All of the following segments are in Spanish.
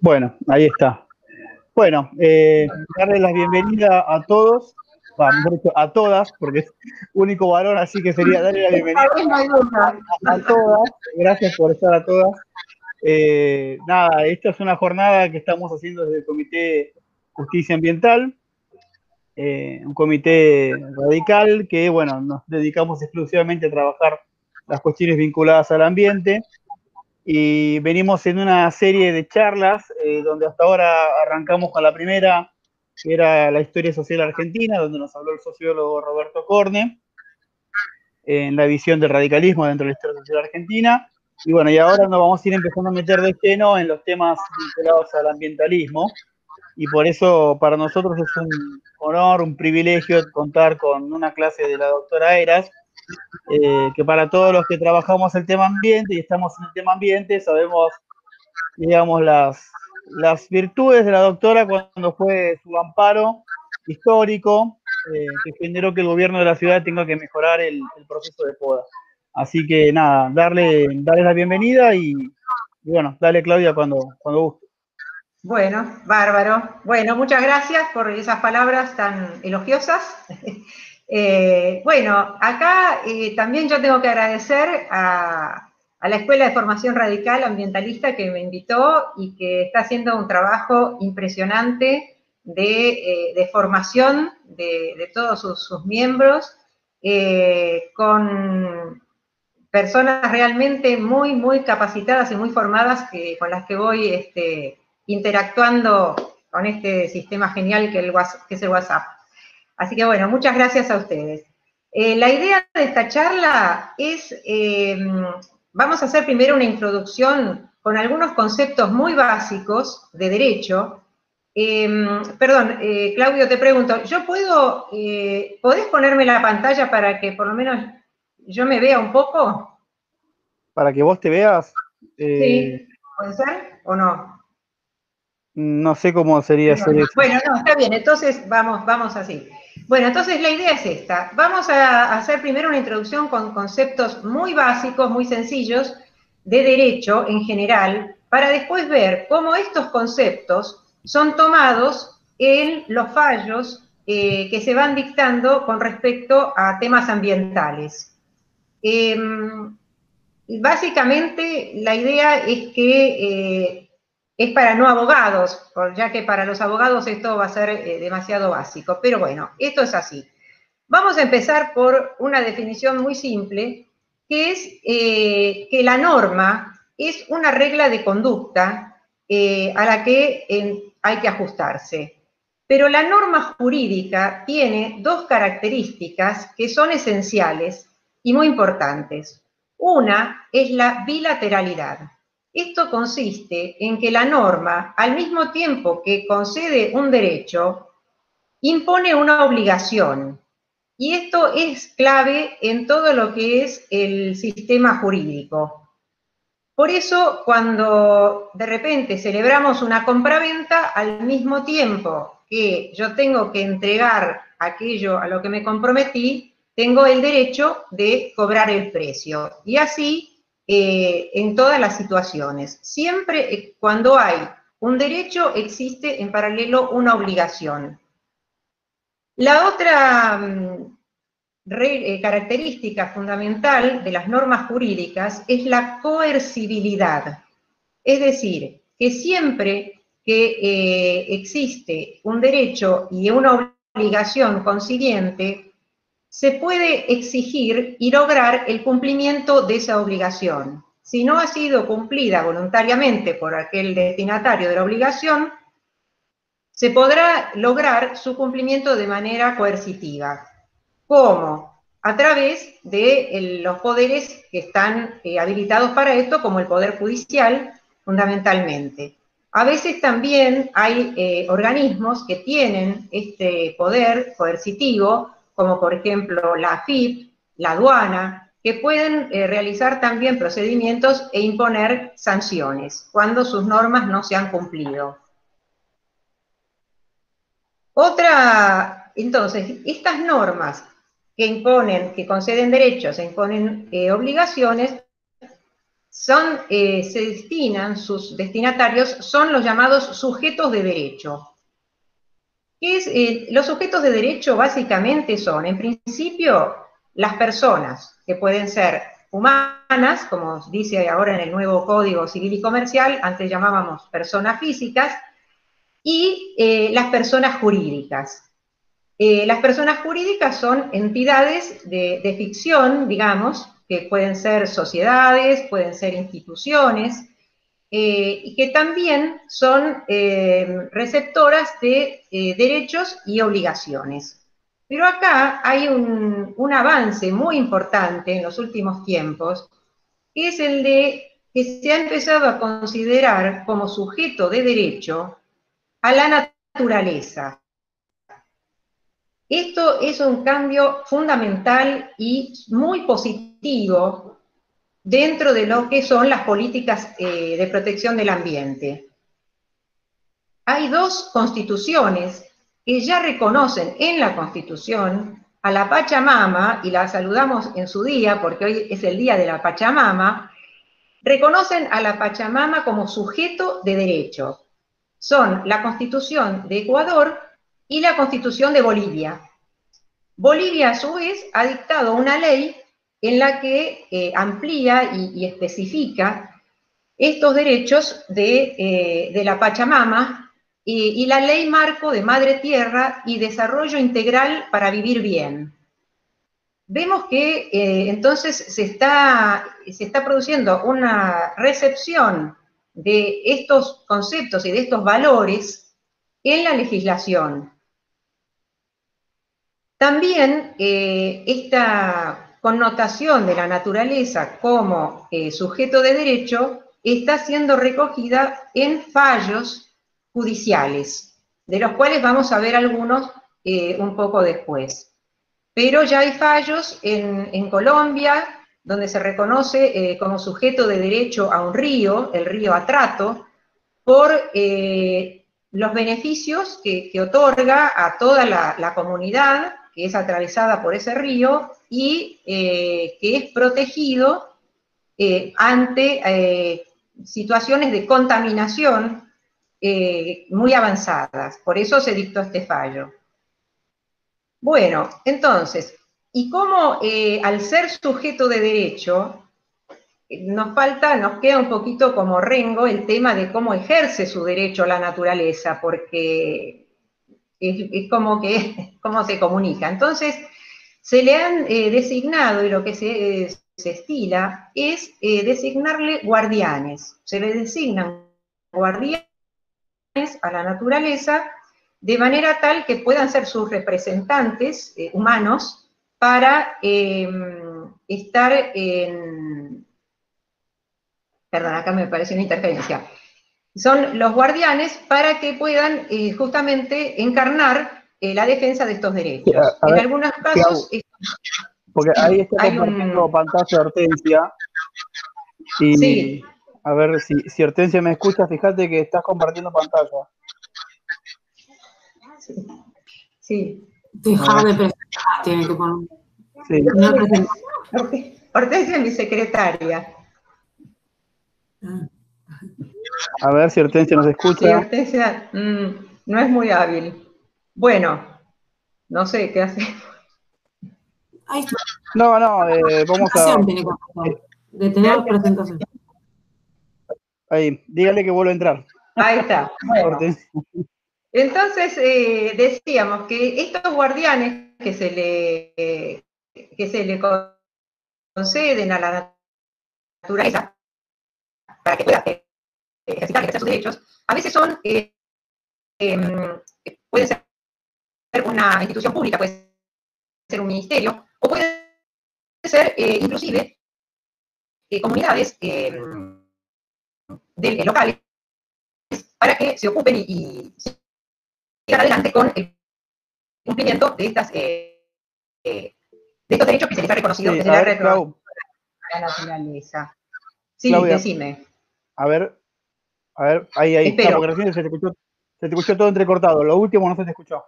Bueno, ahí está. Bueno, eh, darle la bienvenida a todos, a todas, porque es único varón, así que sería darle la bienvenida a, todas. Gracias por estar a todas. Eh, nada, esta es una jornada que estamos haciendo desde el Comité Justicia Ambiental, eh, un comité radical que, bueno, nos dedicamos exclusivamente a trabajar las cuestiones vinculadas al ambiente y venimos en una serie de charlas eh, donde hasta ahora arrancamos con la primera, que era la historia social argentina, donde nos habló el sociólogo Roberto Corne, en la visión del radicalismo dentro de la historia social argentina. Y bueno, y ahora nos vamos a ir empezando a meter de lleno en los temas vinculados al ambientalismo. Y por eso para nosotros es un honor, un privilegio contar con una clase de la doctora Eras, eh, que para todos los que trabajamos el tema ambiente y estamos en el tema ambiente, sabemos, digamos, las, las virtudes de la doctora cuando fue su amparo histórico, eh, que generó que el gobierno de la ciudad tenga que mejorar el, proceso de poda. Así que nada, darle, darle la bienvenida y, bueno, dale Claudia cuando, cuando guste. Bueno, bárbaro. Bueno, muchas gracias por esas palabras tan elogiosas. Eh, bueno, acá eh, también yo tengo que agradecer a, la Escuela de Formación Radical Ambientalista que me invitó y que está haciendo un trabajo impresionante de, eh, formación de, todos sus, miembros, con personas realmente muy, muy capacitadas y muy formadas con las que voy este, interactuando con este sistema genial que, que es el WhatsApp. Así que bueno, muchas gracias a ustedes. Eh, la idea de esta charla es, eh, vamos a hacer primero una introducción con algunos conceptos muy básicos de derecho. Eh, perdón, Claudio, te pregunto, ¿yo puedo, podés ponerme la pantalla para que por lo menos yo me vea un poco? Para que vos te veas. sí, ¿puede ser o no? No sé cómo sería hacer eso. Bueno, no, está bien, entonces vamos, vamos así. Bueno, entonces la idea es esta. Vamos a hacer primero una introducción con conceptos muy básicos, muy sencillos, de derecho en general, para después ver cómo estos conceptos son tomados en los fallos eh, que se van dictando con respecto a temas ambientales. Em, básicamente la idea es que eh, es para no abogados, ya que para los abogados esto va a ser eh, demasiado básico. Pero bueno, esto es así. Vamos a empezar por una definición muy simple, que es eh, que la norma es una regla de conducta eh, a la que hay que ajustarse. Pero la norma jurídica tiene dos características que son esenciales y muy importantes. Una es la bilateralidad. Esto consiste en que la norma, al mismo tiempo que concede un derecho, impone una obligación. Y esto es clave en todo lo que es el sistema jurídico. Por eso, cuando de repente celebramos una compraventa, al mismo tiempo que yo tengo que entregar aquello a lo que me comprometí, tengo el derecho de cobrar el precio. Y así eh, en todas las situaciones. Siempre eh, cuando hay un derecho existe en paralelo una obligación. La otra mm, eh, característica fundamental de las normas jurídicas es la coercibilidad. Es decir, que siempre que existe un derecho y una obligación consiguiente, se puede exigir y lograr el cumplimiento de esa obligación. Si no ha sido cumplida voluntariamente por aquel destinatario de la obligación, se podrá lograr su cumplimiento de manera coercitiva. ¿Cómo? A través de los poderes que están eh, habilitados para esto, como el Poder Judicial, fundamentalmente. A veces también hay eh, organismos que tienen este poder coercitivo como por ejemplo la AFIP, la aduana, que pueden eh, realizar también procedimientos e imponer sanciones cuando sus normas no se han cumplido. Otra, entonces, estas normas que imponen, que conceden derechos e imponen eh, obligaciones, son, eh, se destinan, sus destinatarios son los llamados sujetos de derecho. Es, eh, los sujetos de derecho básicamente son, en principio, las personas, que pueden ser humanas, como dice ahora en el nuevo Código Civil y Comercial, antes llamábamos personas físicas, y eh, las personas jurídicas. las personas jurídicas son entidades de ficción, digamos, que pueden ser sociedades, pueden ser instituciones, eh, y que también son eh, receptoras de eh, derechos y obligaciones. Pero acá hay un, un, avance muy importante en los últimos tiempos, que es el de que se ha empezado a considerar como sujeto de derecho a la naturaleza. Esto es un cambio fundamental y muy positivo dentro de lo que son las políticas eh, de protección del ambiente. Hay dos constituciones que ya reconocen en la Constitución a la Pachamama, y la saludamos en su día, porque hoy es el día de la Pachamama, reconocen a la Pachamama como sujeto de derecho. Son la Constitución de Ecuador y la Constitución de Bolivia. Bolivia, a su vez, ha dictado una ley en la que eh, amplía y, especifica estos derechos de, eh, la Pachamama y, la ley marco de Madre Tierra y desarrollo integral para vivir bien. Vemos que eh, entonces se está, se está produciendo una recepción de estos conceptos y de estos valores en la legislación. También esta connotación de la naturaleza como eh, sujeto de derecho está siendo recogida en fallos judiciales, de los cuales vamos a ver algunos eh, un poco después. Pero ya hay fallos en, Colombia, donde se reconoce como sujeto de derecho a un río, el río Atrato, por los beneficios que, otorga a toda la comunidad que es atravesada por ese río y eh, que es protegido eh, ante eh, situaciones de contaminación muy avanzadas. Por eso se dictó este fallo. Bueno, entonces, ¿y cómo al ser sujeto de derecho, nos falta, nos queda un poquito como rengo el tema de cómo ejerce su derecho la naturaleza, porque es, como que cómo se comunica. Entonces, se le han eh, designado, y lo que se, eh, estila, es eh, designarle guardianes. Se le designan guardianes a la naturaleza de manera tal que puedan ser sus representantes humanos para em, estar en... Perdón, acá me parece una interferencia son los guardianes para que puedan justamente encarnar eh, la defensa de estos derechos. en algunos casos... porque ahí está compartiendo pantalla Hortensia. Y sí. a ver si, si Hortensia me escucha, fíjate que estás compartiendo pantalla. Sí. sí. Dejar de presentar, tiene que poner. Sí. Hortensia es mi secretaria. A ver si Hortensia nos escucha. Sí, Hortensia mm, no es muy hábil. Bueno, no sé qué hace. No, no, eh, vamos a. Detener presentación. Ahí, dígale que vuelvo a entrar. Ahí está. Entonces, eh, decíamos que estos guardianes que se le, que se le conceden a la naturaleza, para que pueda ejercitar, ejercer sus derechos, a veces son, eh, em, puede ser una institución pública, puede ser un ministerio, o puede ser eh, inclusive eh, comunidades em, de, locales para que se ocupen y, sigan adelante con el cumplimiento de estas de estos derechos que se les ha reconocido desde la red a la naturaleza. Sí, decime. A ver, a ver, ahí, ahí. Está, porque recién se te, escuchó, se te escuchó todo entrecortado. Lo último no se te escuchó.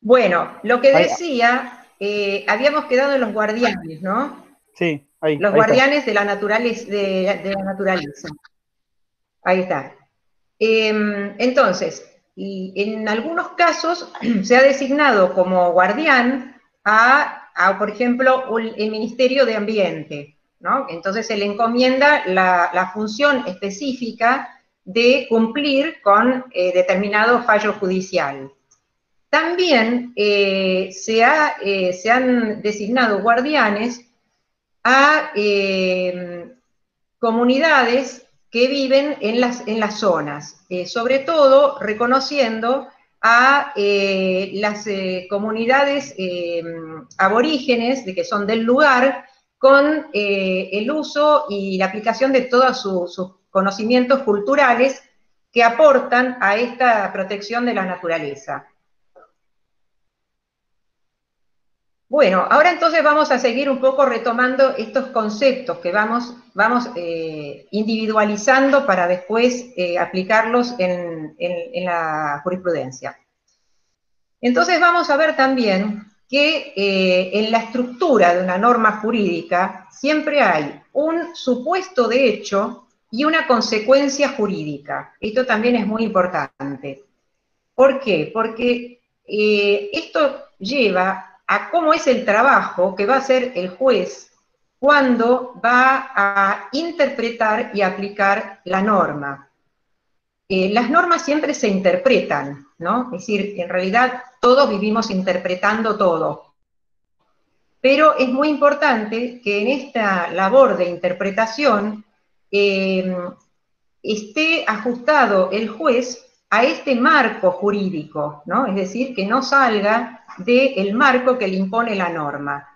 Bueno, lo que decía, eh, habíamos quedado en los guardianes, ¿no? Sí, ahí. Los guardianes de la, naturaleza, de, la naturaleza. Ahí está. Em, entonces, y en algunos casos se ha designado como guardián a, por ejemplo, el Ministerio de Ambiente, ¿no? Entonces se le encomienda la, función específica de cumplir con eh, determinado fallo judicial. También eh, se, eh, se, han designado guardianes a comunidades que viven en las, zonas, eh, sobre todo reconociendo a eh, las eh, comunidades aborígenes, de que son del lugar, con el uso y la aplicación de todos sus conocimientos culturales que aportan a esta protección de la naturaleza. Bueno, ahora entonces vamos a seguir un poco retomando estos conceptos que vamos, vamos eh, individualizando para después eh, aplicarlos en, la jurisprudencia. Entonces vamos a ver también que eh, en la estructura de una norma jurídica siempre hay un supuesto de hecho y una consecuencia jurídica. Esto también es muy importante. ¿Por qué? Porque esto lleva a cómo es el trabajo que va a hacer el juez cuando va a interpretar y aplicar la norma. Eh, las normas siempre se interpretan, ¿no? Es decir, en realidad todos vivimos interpretando todo. Pero es muy importante que en esta labor de interpretación eh, esté ajustado el juez a este marco jurídico, ¿no? Es decir, que no salga del marco que le impone la norma.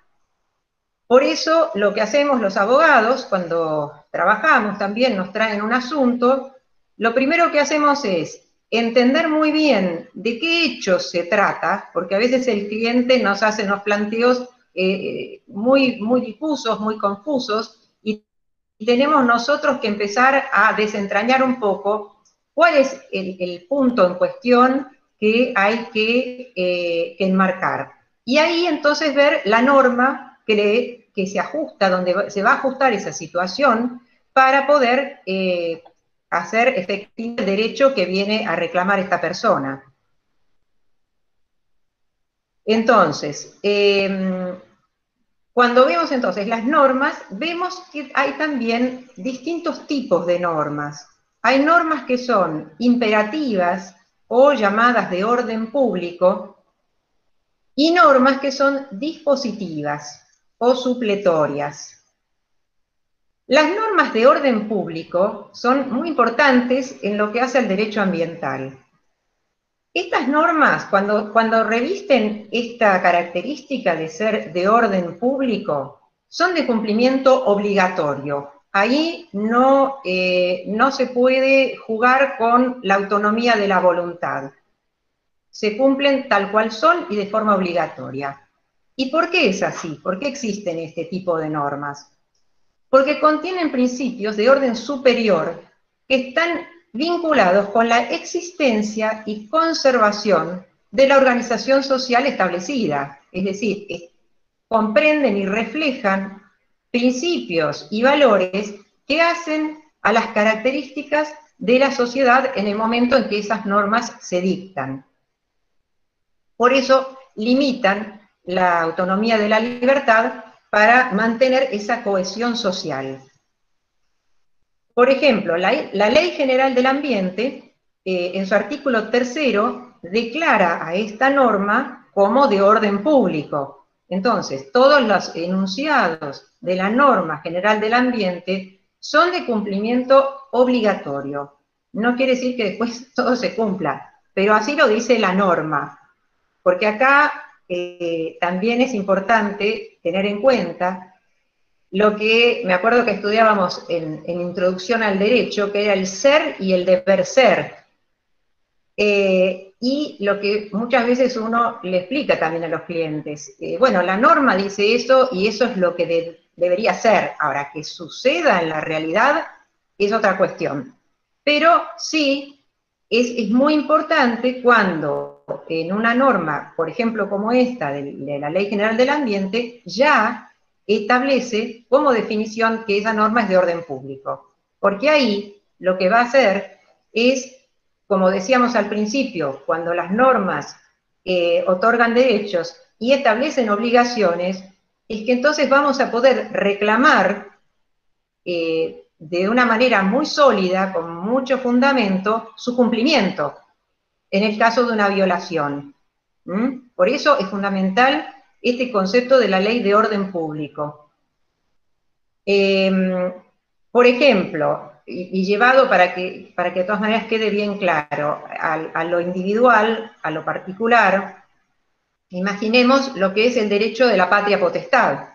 Por eso lo que hacemos los abogados cuando trabajamos también nos traen un asunto, lo primero que hacemos es entender muy bien de qué hechos se trata, porque a veces el cliente nos hace unos planteos eh, muy, muy difusos, muy confusos, y tenemos nosotros que empezar a desentrañar un poco cuál es el, punto en cuestión que hay eh, que, enmarcar. Y ahí entonces ver la norma que, que, se ajusta, donde se va a ajustar esa situación para poder eh, hacer efectivo el derecho que viene a reclamar esta persona. Entonces, em, cuando vemos entonces las normas, vemos que hay también distintos tipos de normas. Hay normas que son imperativas, o llamadas de orden público, y normas que son dispositivas o supletorias. Las normas de orden público son muy importantes en lo que hace al derecho ambiental. Estas normas, cuando, cuando revisten esta característica de ser de orden público, son de cumplimiento obligatorio, Ahí no, eh, no se puede jugar con la autonomía de la voluntad. Se cumplen tal cual son y de forma obligatoria. ¿Y por qué es así? ¿Por qué existen este tipo de normas? Porque contienen principios de orden superior que están vinculados con la existencia y conservación de la organización social establecida. Es decir, comprenden y reflejan principios y valores que hacen a las características de la sociedad en el momento en que esas normas se dictan. Por eso limitan la autonomía de la libertad para mantener esa cohesión social. Por ejemplo, la, Ley General del Ambiente, eh, en su artículo tercero, declara a esta norma como de orden público, entonces, todos los enunciados de la norma general del ambiente son de cumplimiento obligatorio. No quiere decir que después todo se cumpla, pero así lo dice la norma. Porque acá eh, también es importante tener en cuenta lo que me acuerdo que estudiábamos en, Introducción al Derecho, que era el ser y el deber ser. Eh, y lo que muchas veces uno le explica también a los clientes. Eh, bueno, la norma dice eso y eso es lo que debería ser. Ahora, que suceda en la realidad es otra cuestión. Pero sí, es, es muy importante cuando en una norma, por ejemplo, como esta de, la Ley General del Ambiente, ya establece como definición que esa norma es de orden público. Porque ahí lo que va a hacer es, como decíamos al principio, cuando las normas eh, otorgan derechos y establecen obligaciones, es que entonces vamos a poder reclamar eh, de una manera muy sólida, con mucho fundamento, su cumplimiento en el caso de una violación. Por eso es fundamental este concepto de la ley de orden público. Em, por ejemplo, y, llevado para que, para que de todas maneras quede bien claro, a, lo individual, a lo particular, imaginemos lo que es el derecho de la patria potestad.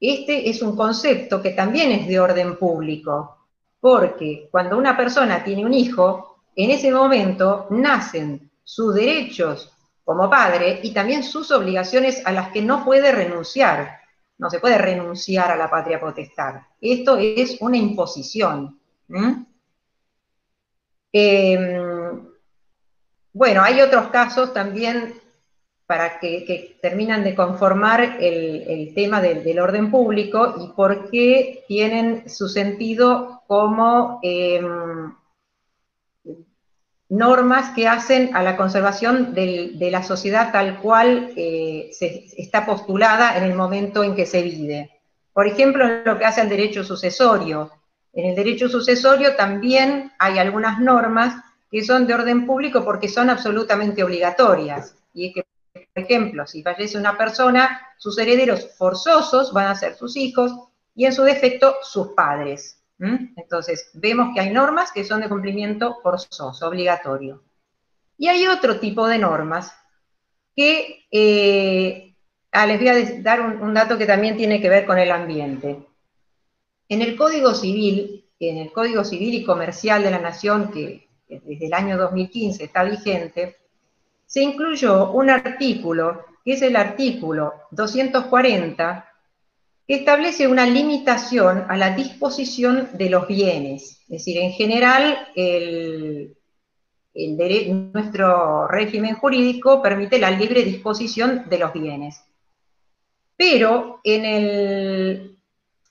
Este es un concepto que también es de orden público, porque cuando una persona tiene un hijo, en ese momento nacen sus derechos como padre y también sus obligaciones a las que no puede renunciar. No se puede renunciar a la patria potestad. Esto es una imposición. Em, bueno, hay otros casos también para que, terminan de conformar el, tema del, orden público y por qué tienen su sentido como em, normas que hacen a la conservación de la sociedad tal cual eh, se, está postulada en el momento en que se vive. Por ejemplo, lo que hace al derecho sucesorio. En el derecho sucesorio también hay algunas normas que son de orden público porque son absolutamente obligatorias. Y es que por ejemplo, si fallece una persona, sus herederos forzosos van a ser sus hijos y en su defecto sus padres. Entonces, vemos que hay normas que son de cumplimiento forzoso, obligatorio. Y hay otro tipo de normas que, eh, ah, les voy a dar un, dato que también tiene que ver con el ambiente. En el Código Civil, en el Código Civil y Comercial de la Nación, que desde el año 2015 está vigente, se incluyó un artículo, que es el artículo 240, establece una limitación a la disposición de los bienes. Es decir, en general, nuestro régimen jurídico permite la libre disposición de los bienes. Pero en,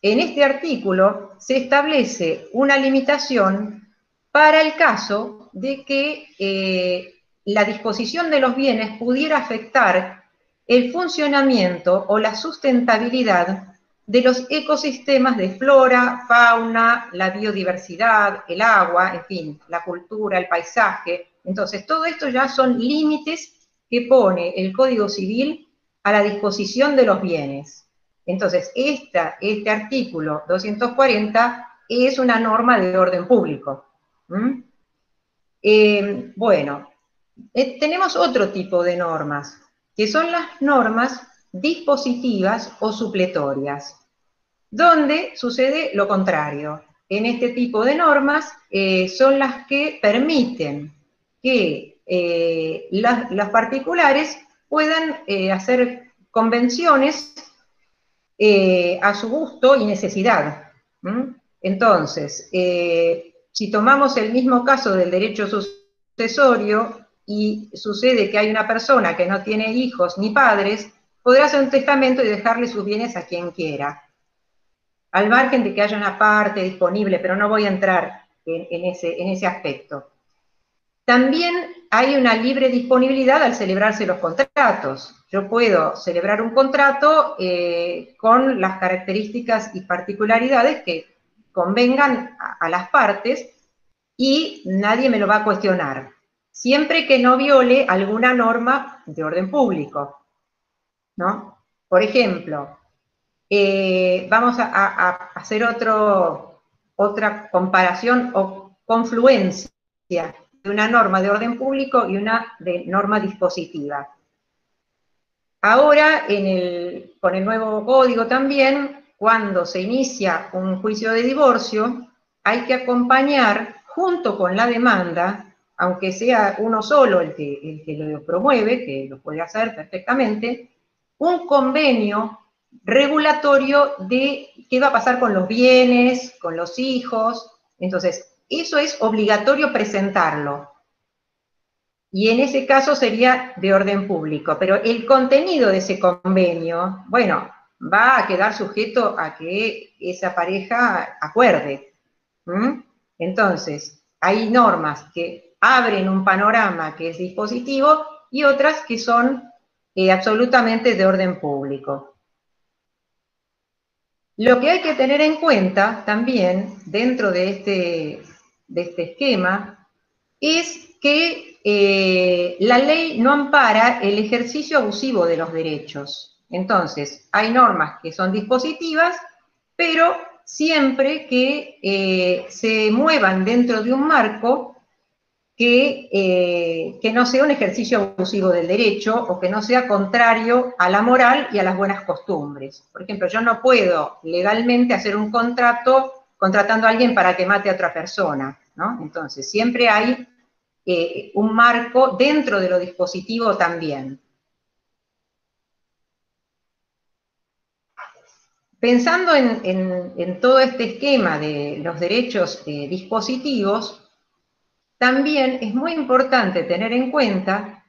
en este artículo se establece una limitación para el caso de que eh, la disposición de los bienes pudiera afectar el funcionamiento o la sustentabilidad de los ecosistemas de flora, fauna, la biodiversidad, el agua, en fin, la cultura, el paisaje. Entonces, todo esto ya son límites que pone el Código Civil a la disposición de los bienes. Entonces, esta, este artículo 240 es una norma de orden público. Eh, bueno, eh, tenemos otro tipo de normas, que son las normas dispositivas o supletorias, donde sucede lo contrario. En este tipo de normas eh, son las que permiten que eh, las, particulares puedan hacer convenciones a su gusto y necesidad. Entonces, si tomamos el mismo caso del derecho sucesorio, y sucede que hay una persona que no tiene hijos ni padres, podrá hacer un testamento y dejarle sus bienes a quien quiera. Al margen de que haya una parte disponible, pero no voy a entrar en, ese, en ese aspecto. También hay una libre disponibilidad al celebrarse los contratos. Yo puedo celebrar un contrato eh, con las características y particularidades que convengan a las partes y nadie me lo va a cuestionar siempre que no viole alguna norma de orden público. Por ejemplo, eh, vamos a, hacer otra comparación o confluencia de una norma de orden público y una de norma dispositiva. Ahora, con el nuevo código también, cuando se inicia un juicio de divorcio, hay que acompañar junto con la demanda aunque sea uno solo el que, el que lo promueve, que lo puede hacer perfectamente, un convenio regulatorio de qué va a pasar con los bienes, con los hijos. Entonces, eso es obligatorio presentarlo. Y en ese caso sería de orden público. Pero el contenido de ese convenio, bueno, va a quedar sujeto a que esa pareja acuerde. Entonces, hay normas que abren un panorama que es dispositivo y otras que son absolutamente de orden público. Lo que hay que tener en cuenta también dentro de este, de este esquema es que eh, la ley no ampara el ejercicio abusivo de los derechos. Entonces, hay normas que son dispositivas, pero siempre que eh, se muevan dentro de un marco que, eh, que, no sea un ejercicio abusivo del derecho o que no sea contrario a la moral y a las buenas costumbres. Por ejemplo, yo no puedo legalmente hacer un contrato contratando a alguien para que mate a otra persona, ¿no? Entonces, siempre hay eh, un marco dentro de lo dispositivo también. Pensando en, todo este esquema de los derechos eh, dispositivos, también es muy importante tener en cuenta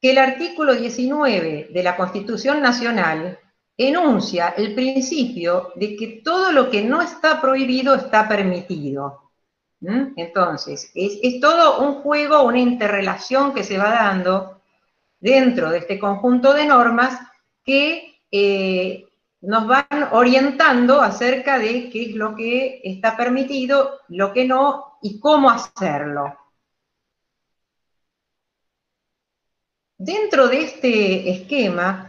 que el artículo 19 de la Constitución Nacional enuncia el principio de que todo lo que no está prohibido está permitido. Entonces, es, todo un juego, una interrelación que se va dando dentro de este conjunto de normas que eh, nos van orientando acerca de qué es lo que está permitido, lo que no y cómo hacerlo. Dentro de este esquema,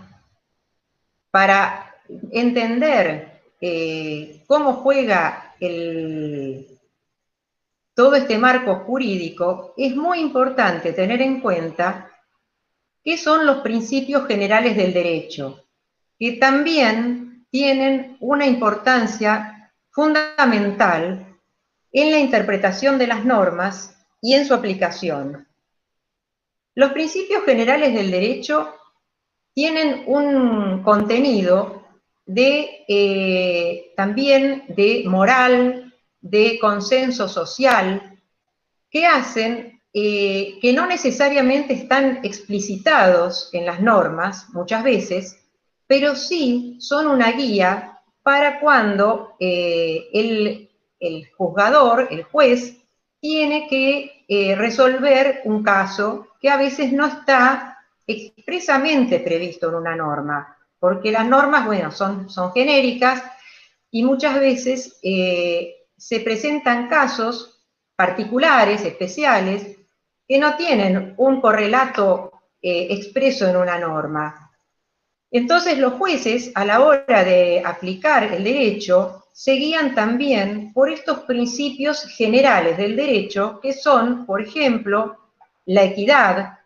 para entender eh, cómo juega todo este marco jurídico, es muy importante tener en cuenta qué son los principios generales del derecho, que también tienen una importancia fundamental en la interpretación de las normas y en su aplicación. Los principios generales del derecho tienen un contenido de, eh, también de moral, de consenso social, que hacen eh, que no necesariamente están explicitados en las normas muchas veces, pero sí son una guía para cuando eh, el, juzgador, el juez, tiene que eh, resolver un caso que a veces no está expresamente previsto en una norma, porque las normas, bueno, son, genéricas y muchas veces eh, se presentan casos particulares, especiales, que no tienen un correlato expreso en una norma. Entonces los jueces, a la hora de aplicar el derecho, seguían también por estos principios generales del derecho, que son, por ejemplo, la equidad,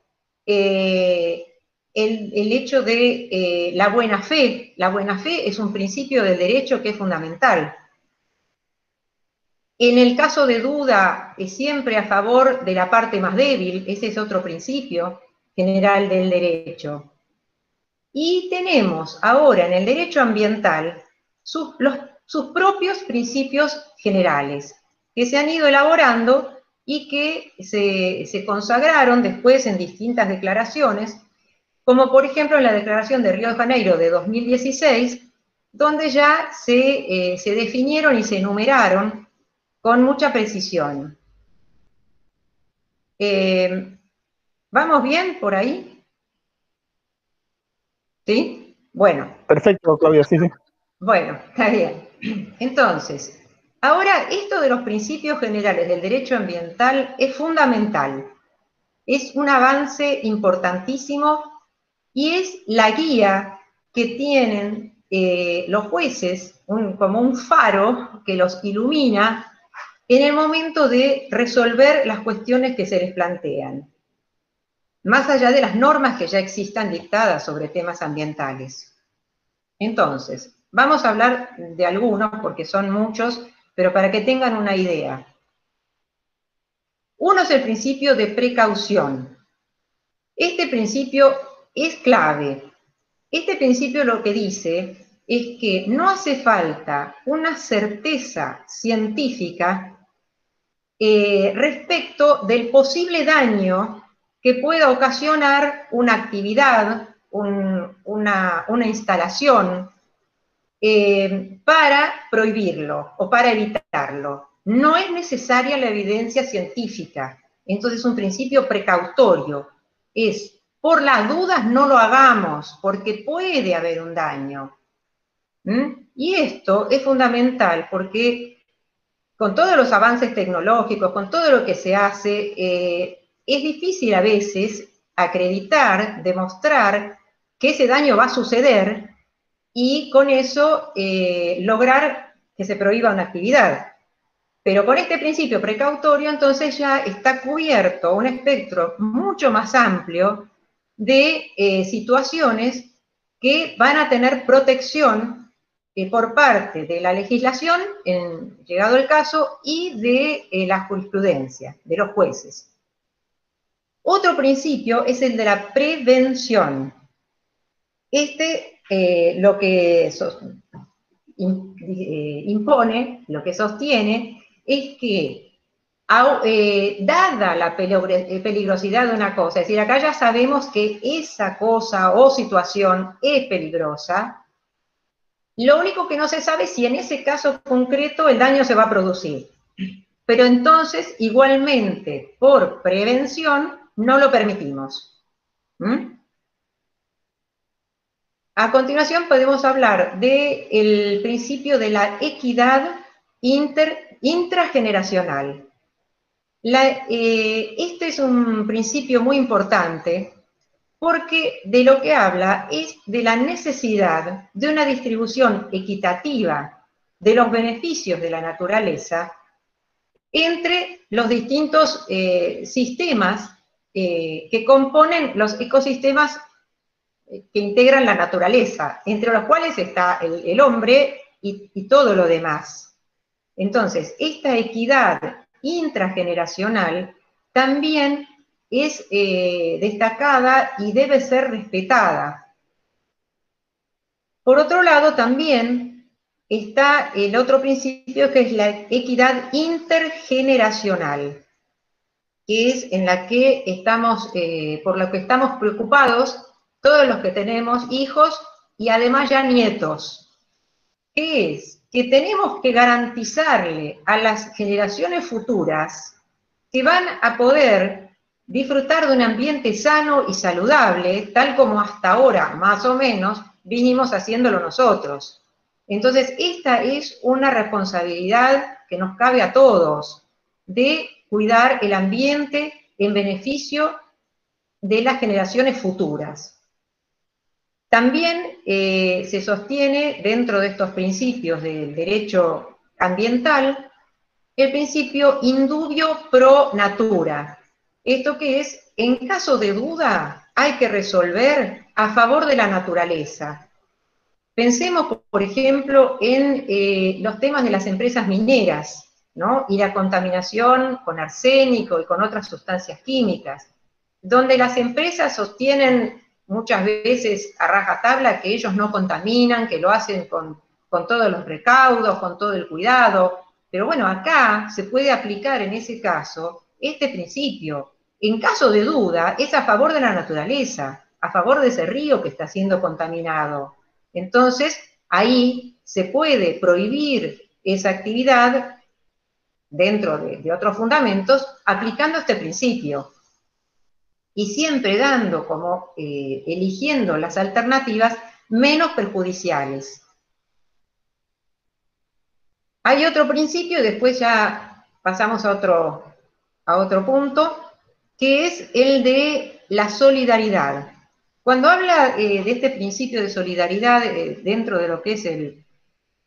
eh, el, hecho de eh, la buena fe. La buena fe es un principio del derecho que es fundamental. En el caso de duda, es siempre a favor de la parte más débil, ese es otro principio general del derecho. Y tenemos ahora en el derecho ambiental sus, propios principios generales que se han ido elaborando y que se, consagraron después en distintas declaraciones, como por ejemplo en la Declaración de Río de Janeiro de 2016, donde ya se, eh, definieron y se enumeraron con mucha precisión. Eh, ¿Vamos bien por ahí? ¿Sí? Bueno. Perfecto, Claudia, sí, sí. Bueno, está bien. Entonces, ahora esto de los principios generales del derecho ambiental es fundamental. Es un avance importantísimo y es la guía que tienen eh, los jueces como un faro que los ilumina en el momento de resolver las cuestiones que se les plantean más allá de las normas que ya existan dictadas sobre temas ambientales. Entonces, vamos a hablar de algunos, porque son muchos, pero para que tengan una idea. Uno es el principio de precaución. Este principio es clave. Este principio lo que dice es que no hace falta una certeza científica eh, respecto del posible daño que pueda ocasionar una actividad, una, instalación eh, para prohibirlo o para evitarlo. No es necesaria la evidencia científica, entonces es un principio precautorio. Es, por las dudas no lo hagamos, porque puede haber un daño. ¿Mm? Y esto es fundamental porque con todos los avances tecnológicos, con todo lo que se hace, eh, es difícil a veces acreditar, demostrar que ese daño va a suceder y con eso eh, lograr que se prohíba una actividad. Pero con este principio precautorio, entonces ya está cubierto un espectro mucho más amplio de eh, situaciones que van a tener protección eh, por parte de la legislación, en, llegado el caso, y de la jurisprudencia, de los jueces. Otro principio es el de la prevención. Este eh, lo que eh, impone, lo que sostiene, es que eh, dada la peligrosidad de una cosa, es decir, acá ya sabemos que esa cosa o situación es peligrosa, lo único que no se sabe es si en ese caso concreto el daño se va a producir. Pero entonces, igualmente, por prevención, no lo permitimos. ¿Mm? A continuación podemos hablar del principio de la equidad intrageneracional. Eh, este es un principio muy importante porque de lo que habla es de la necesidad de una distribución equitativa de los beneficios de la naturaleza entre los distintos eh, sistemas eh, que componen los ecosistemas eh, que integran la naturaleza, entre los cuales está el, hombre y, todo lo demás. Entonces, esta equidad intrageneracional también es eh, destacada y debe ser respetada. Por otro lado, también está el otro principio que es la equidad intergeneracional que es en la que estamos, eh, por lo que estamos preocupados todos los que tenemos hijos y además ya nietos. ¿Qué es? Que tenemos que garantizarle a las generaciones futuras que van a poder disfrutar de un ambiente sano y saludable, tal como hasta ahora, más o menos, vinimos haciéndolo nosotros. Entonces, esta es una responsabilidad que nos cabe a todos, de cuidar el ambiente en beneficio de las generaciones futuras. También eh, se sostiene dentro de estos principios del derecho ambiental el principio indubio pro natura. Esto que es, en caso de duda, hay que resolver a favor de la naturaleza. Pensemos, por ejemplo, en eh, los temas de las empresas mineras. Y la contaminación con arsénico y con otras sustancias químicas, donde las empresas sostienen muchas veces a rajatabla que ellos no contaminan, que lo hacen con, con todos los recaudos, con todo el cuidado, pero bueno, acá se puede aplicar en ese caso este principio. En caso de duda, es a favor de la naturaleza, a favor de ese río que está siendo contaminado. Entonces, ahí se puede prohibir esa actividad dentro de, otros fundamentos, aplicando este principio. Y siempre dando como, eh, eligiendo las alternativas menos perjudiciales. Hay otro principio, después ya pasamos a otro, a otro punto, que es el de la solidaridad. Cuando habla eh, de este principio de solidaridad eh, dentro de lo que es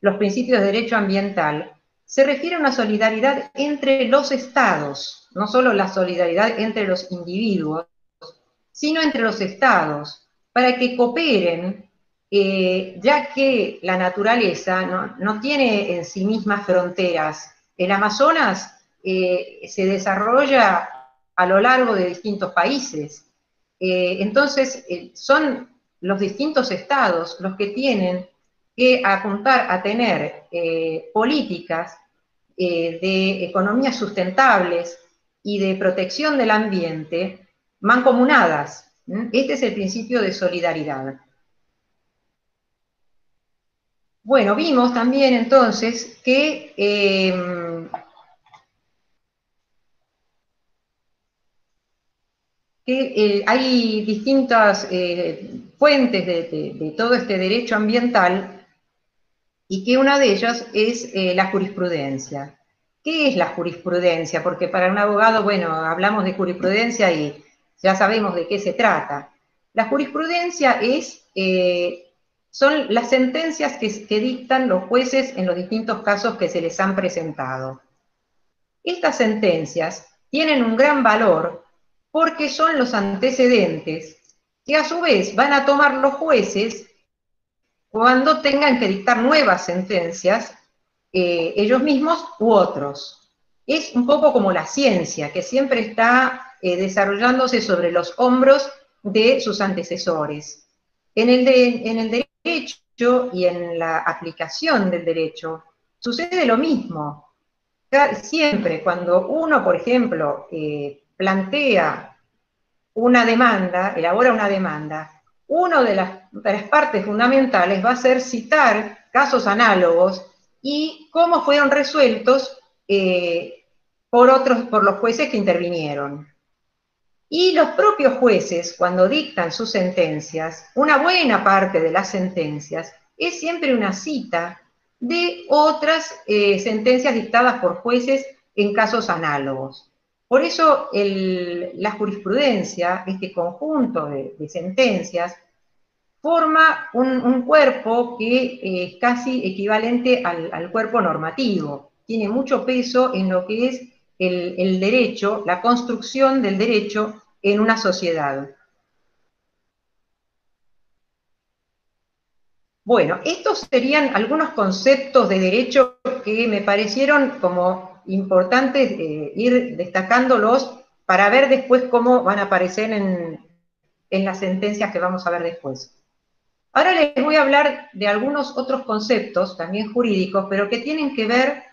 los principios de derecho ambiental, se refiere a una solidaridad entre los estados, no solo la solidaridad entre los individuos, sino entre los estados, para que cooperen, eh, ya que la naturaleza no, tiene en sí misma fronteras. El Amazonas eh, se desarrolla a lo largo de distintos países. Eh, entonces, son los distintos estados los que tienen que apuntar a tener políticas eh, de economías sustentables y de protección del ambiente mancomunadas. Este es el principio de solidaridad. Bueno, vimos también entonces que eh, que hay distintas eh, fuentes de, todo este derecho ambiental y que una de ellas es eh, la jurisprudencia. ¿Qué es la jurisprudencia? Porque para un abogado, bueno, hablamos de jurisprudencia y ya sabemos de qué se trata. La jurisprudencia es, eh, son las sentencias que, que dictan los jueces en los distintos casos que se les han presentado. Estas sentencias tienen un gran valor porque son los antecedentes que a su vez van a tomar los jueces cuando tengan que dictar nuevas sentencias, eh, ellos mismos u otros. Es un poco como la ciencia, que siempre está eh, desarrollándose sobre los hombros de sus antecesores. En el, en el derecho y en la aplicación del derecho sucede lo mismo. Siempre cuando uno, por ejemplo, eh, plantea una demanda, elabora una demanda, una de las, partes fundamentales va a ser citar casos análogos y cómo fueron resueltos eh, por, otros, por los jueces que intervinieron. Y los propios jueces, cuando dictan sus sentencias, una buena parte de las sentencias es siempre una cita de otras eh, sentencias dictadas por jueces en casos análogos. Por eso la jurisprudencia, este conjunto de, sentencias, forma un, cuerpo que es casi equivalente al, cuerpo normativo. Tiene mucho peso en lo que es el, derecho, la construcción del derecho en una sociedad. Bueno, estos serían algunos conceptos de derecho que me parecieron como importante eh, ir destacándolos para ver después cómo van a aparecer en, las sentencias que vamos a ver después. Ahora les voy a hablar de algunos otros conceptos, también jurídicos, pero que tienen que ver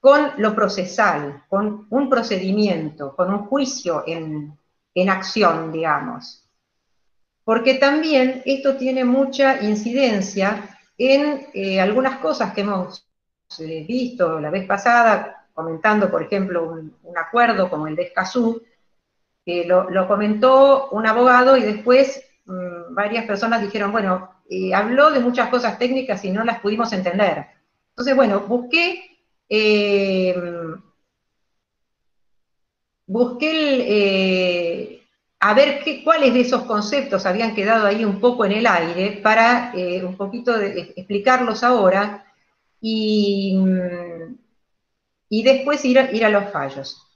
con lo procesal, con un procedimiento, con un juicio en, acción, digamos. Porque también esto tiene mucha incidencia en eh, algunas cosas que hemos eh, visto la vez pasada, comentando, por ejemplo, un, acuerdo como el de Escazú, que lo, comentó un abogado y después mm, varias personas dijeron, bueno, eh, habló de muchas cosas técnicas y no las pudimos entender. Entonces, bueno, busqué, eh, busqué eh, a ver qué, cuáles de esos conceptos habían quedado ahí un poco en el aire para un poquito explicarlos ahora y mm, y después ir ir a los fallos.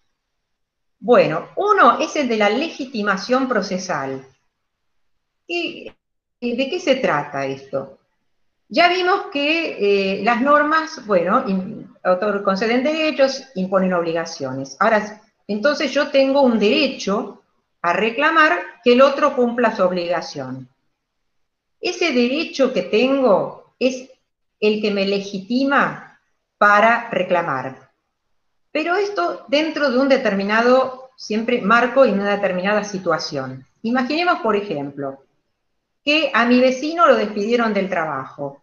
Bueno, uno es el de la legitimación procesal. ¿Y ¿De qué se trata esto? Ya vimos que eh, las normas, bueno, conceden derechos, imponen obligaciones. Ahora, entonces yo tengo un derecho a reclamar que el otro cumpla su obligación. Ese derecho que tengo es el que me legitima para reclamar. Pero esto dentro de un determinado, siempre marco y una determinada situación. Imaginemos, por ejemplo, que a mi vecino lo despidieron del trabajo.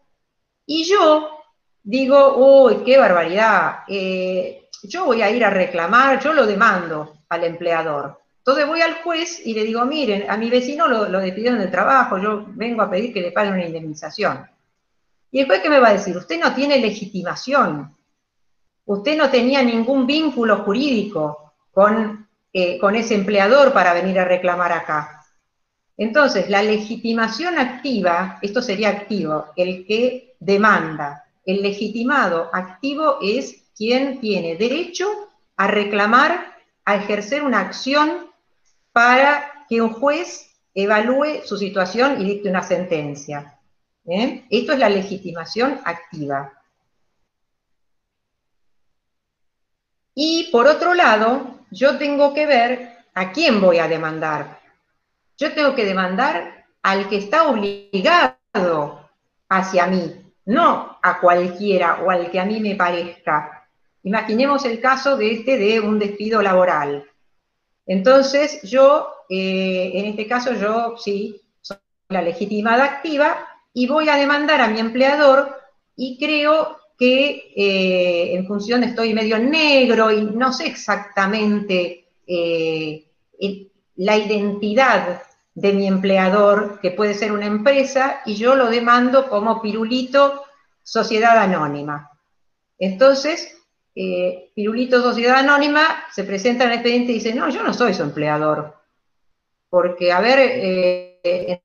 Y yo digo, uy, qué barbaridad, eh, yo voy a ir a reclamar, yo lo demando al empleador. Entonces voy al juez y le digo, miren, a mi vecino lo, lo despidieron del trabajo, yo vengo a pedir que le paguen una indemnización. Y el juez, ¿qué me va a decir? Usted no tiene legitimación usted no tenía ningún vínculo jurídico con, eh, con ese empleador para venir a reclamar acá. Entonces, la legitimación activa, esto sería activo, el que demanda. El legitimado activo es quien tiene derecho a reclamar, a ejercer una acción para que un juez evalúe su situación y dicte una sentencia. ¿eh? Esto es la legitimación activa. Y por otro lado, yo tengo que ver a quién voy a demandar. Yo tengo que demandar al que está obligado hacia mí, no a cualquiera o al que a mí me parezca. Imaginemos el caso de este de un despido laboral. Entonces, yo, eh, en este caso, yo sí, soy la legitimada activa y voy a demandar a mi empleador y creo que eh, en función estoy medio negro y no sé exactamente eh, la identidad de mi empleador, que puede ser una empresa, y yo lo demando como pirulito sociedad anónima. Entonces, eh, Pirulito Sociedad Anónima se presenta en el expediente y dice, no, yo no soy su empleador. Porque, a ver, eh,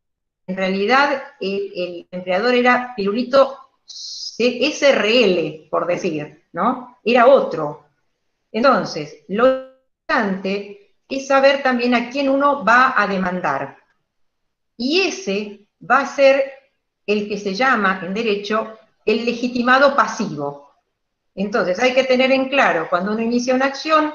en realidad el, empleador era Pirulito SRL, por decir, ¿no? Era otro. Entonces, lo importante es saber también a quién uno va a demandar. Y ese va a ser el que se llama en derecho el legitimado pasivo. Entonces, hay que tener en claro cuando uno inicia una acción,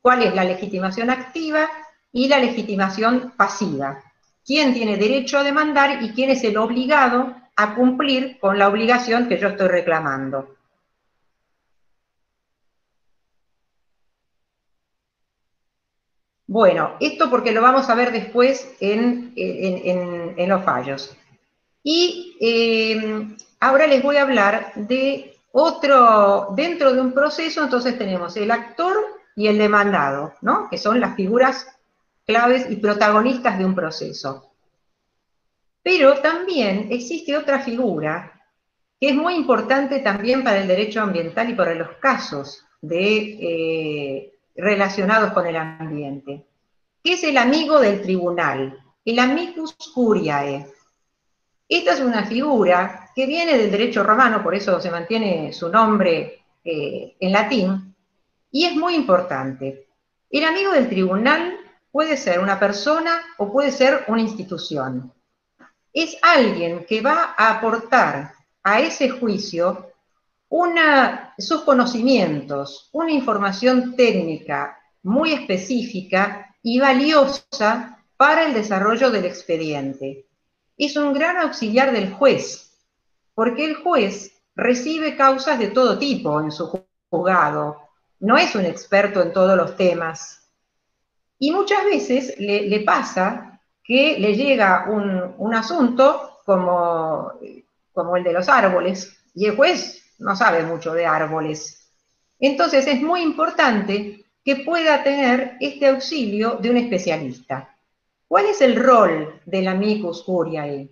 cuál es la legitimación activa y la legitimación pasiva. ¿Quién tiene derecho a demandar y quién es el obligado a cumplir con la obligación que yo estoy reclamando? Bueno, esto porque lo vamos a ver después en, los fallos. Y eh, Ahora les voy a hablar de otro, dentro de un proceso, entonces tenemos el actor y el demandado, ¿no? Que son las figuras claves y protagonistas de un proceso. Pero también existe otra figura que es muy importante también para el derecho ambiental y para los casos de, eh, relacionados con el ambiente, que es el amigo del tribunal, el amicus curiae. Esta es una figura que viene del derecho romano, por eso se mantiene su nombre eh, en latín, y es muy importante. El amigo del tribunal puede ser una persona o puede ser una institución. Es alguien que va a aportar a ese juicio una, sus conocimientos, una información técnica muy específica y valiosa para el desarrollo del expediente es un gran auxiliar del juez, porque el juez recibe causas de todo tipo en su juzgado, no es un experto en todos los temas. Y muchas veces le, pasa que le llega un, asunto como, como el de los árboles, y el juez no sabe mucho de árboles. Entonces es muy importante que pueda tener este auxilio de un especialista. ¿Cuál es el rol del amicus curiae?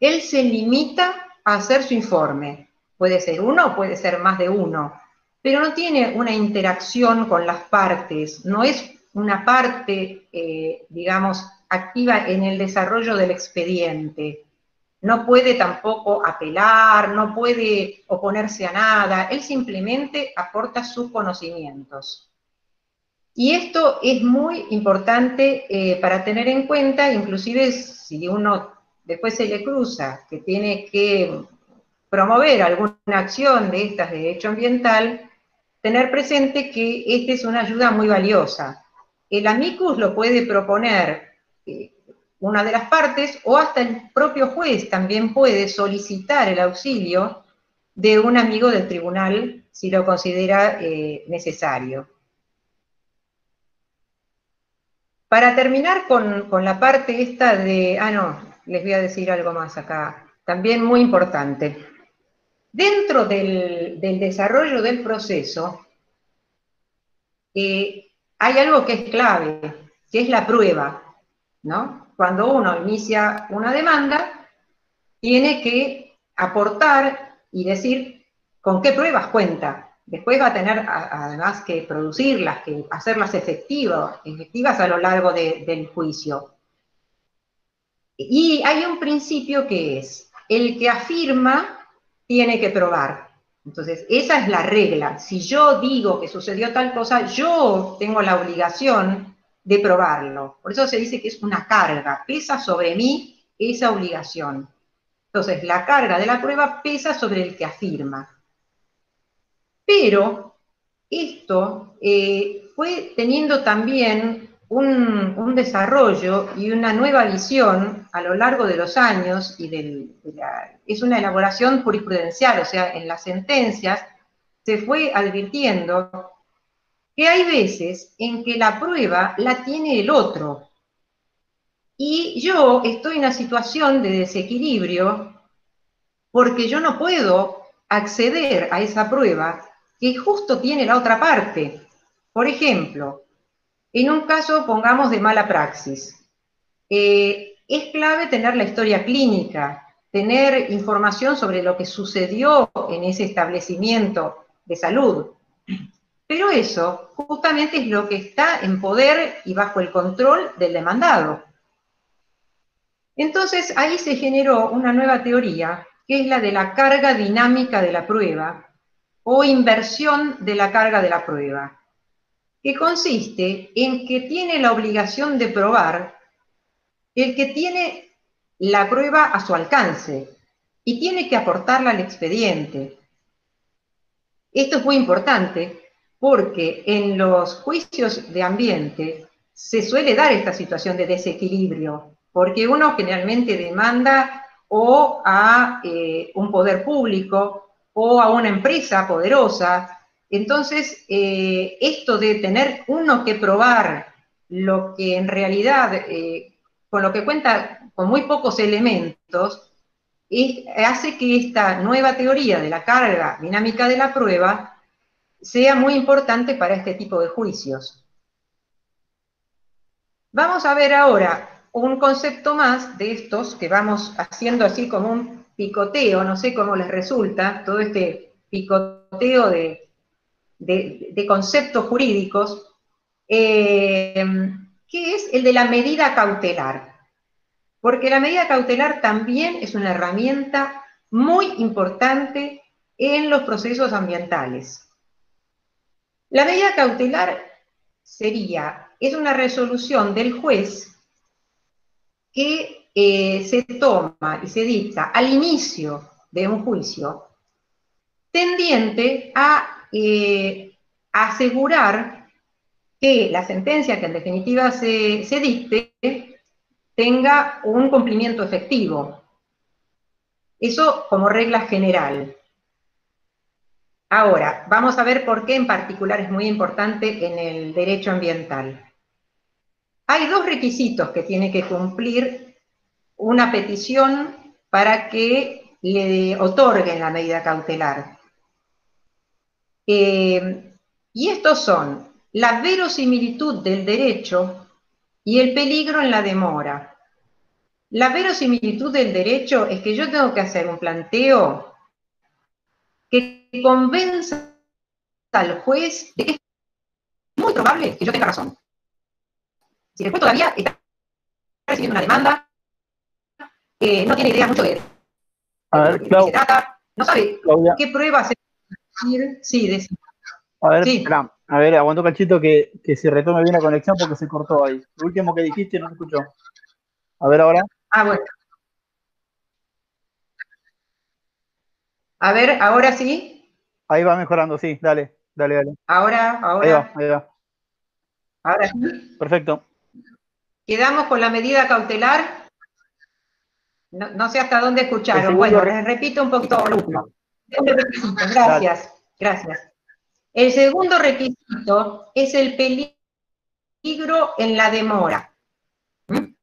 Él se limita a hacer su informe. Puede ser uno puede ser más de uno, pero no tiene una interacción con las partes, no es una parte, eh, digamos, activa en el desarrollo del expediente. No puede tampoco apelar, no puede oponerse a nada, él simplemente aporta sus conocimientos. Y esto es muy importante eh, para tener en cuenta, inclusive si uno después se le cruza que tiene que promover alguna acción de estas de derecho ambiental, tener presente que esta es una ayuda muy valiosa. El amicus lo puede proponer eh, una de las partes o hasta el propio juez también puede solicitar el auxilio de un amigo del tribunal si lo considera eh, necesario. Para terminar con, la parte esta de, ah, no, les voy a decir algo más acá, también muy importante. Dentro del, desarrollo del proceso, eh, hay algo que es clave, que es la prueba, ¿no? Cuando uno inicia una demanda, tiene que aportar y decir con qué pruebas cuenta. Después va a tener además que producirlas, que hacerlas efectivas, a lo largo del juicio. Y hay un principio que es, el que afirma tiene que probar. Entonces, esa es la regla. Si yo digo que sucedió tal cosa, yo tengo la obligación de probarlo. Por eso se dice que es una carga, pesa sobre mí esa obligación. Entonces, la carga de la prueba pesa sobre el que afirma. Pero esto eh, fue teniendo también un, desarrollo y una nueva visión a lo largo de los años y es una elaboración jurisprudencial, o sea, en las sentencias se fue advirtiendo que hay veces en que la prueba la tiene el otro. Y yo estoy en una situación de desequilibrio porque yo no puedo acceder a esa prueba que justo tiene la otra parte. Por ejemplo, en un caso, pongamos, de mala praxis, eh, es clave tener la historia clínica, tener información sobre lo que sucedió en ese establecimiento de salud. Pero eso justamente es lo que está en poder y bajo el control del demandado. Entonces ahí se generó una nueva teoría, que es la de la carga dinámica de la prueba o inversión de la carga de la prueba, que consiste en que tiene la obligación de probar el que tiene la prueba a su alcance y tiene que aportarla al expediente. Esto es muy importante porque en los juicios de ambiente se suele dar esta situación de desequilibrio, porque uno generalmente demanda o a eh, un poder público o a una empresa poderosa. Entonces, eh, esto de tener uno que probar lo que en realidad, eh, con lo que cuenta con muy pocos elementos, hace que esta nueva teoría de la carga dinámica de la prueba sea muy importante para este tipo de juicios. Vamos a ver ahora un concepto más de estos que vamos haciendo así como un picoteo, no sé cómo les resulta, todo este picoteo de, conceptos jurídicos, eh, que es el de la medida cautelar. Porque la medida cautelar también es una herramienta muy importante en los procesos ambientales. La medida cautelar sería, es una resolución del juez que eh, se toma y se dicta al inicio de un juicio, tendiente a eh, asegurar que la sentencia que en definitiva se, se dicte tenga un cumplimiento efectivo. Eso como regla general. Ahora, vamos a ver por qué en particular es muy importante en el derecho ambiental. Hay dos requisitos que tiene que cumplir una petición para que le otorguen la medida cautelar. Eh, y estos son la verosimilitud del derecho y el peligro en la demora. La verosimilitud del derecho es que yo tengo que hacer un planteo que convenza al juez de que es muy probable que yo tenga razón. Si el juez todavía está recibiendo una demanda, eh, no tiene idea mucho de, a ver, qué se trata, no sabe qué pruebas decir. Sí, decir. A ver, sí. a ver, aguanto cachito que, que se retome bien la conexión porque se cortó ahí. Lo último que dijiste no se escuchó. A ver ahora. Ah, bueno. A ver, ahora sí. Ahí va mejorando, sí, dale, dale, dale. Ahora, ahora. Ahí va, ahí va. Ahora sí. Perfecto. Quedamos con la medida cautelar. No, sé hasta dónde escucharon. Bueno, les repito un poquito. Gracias, gracias. El segundo requisito es el peligro en la demora. ¿Mm?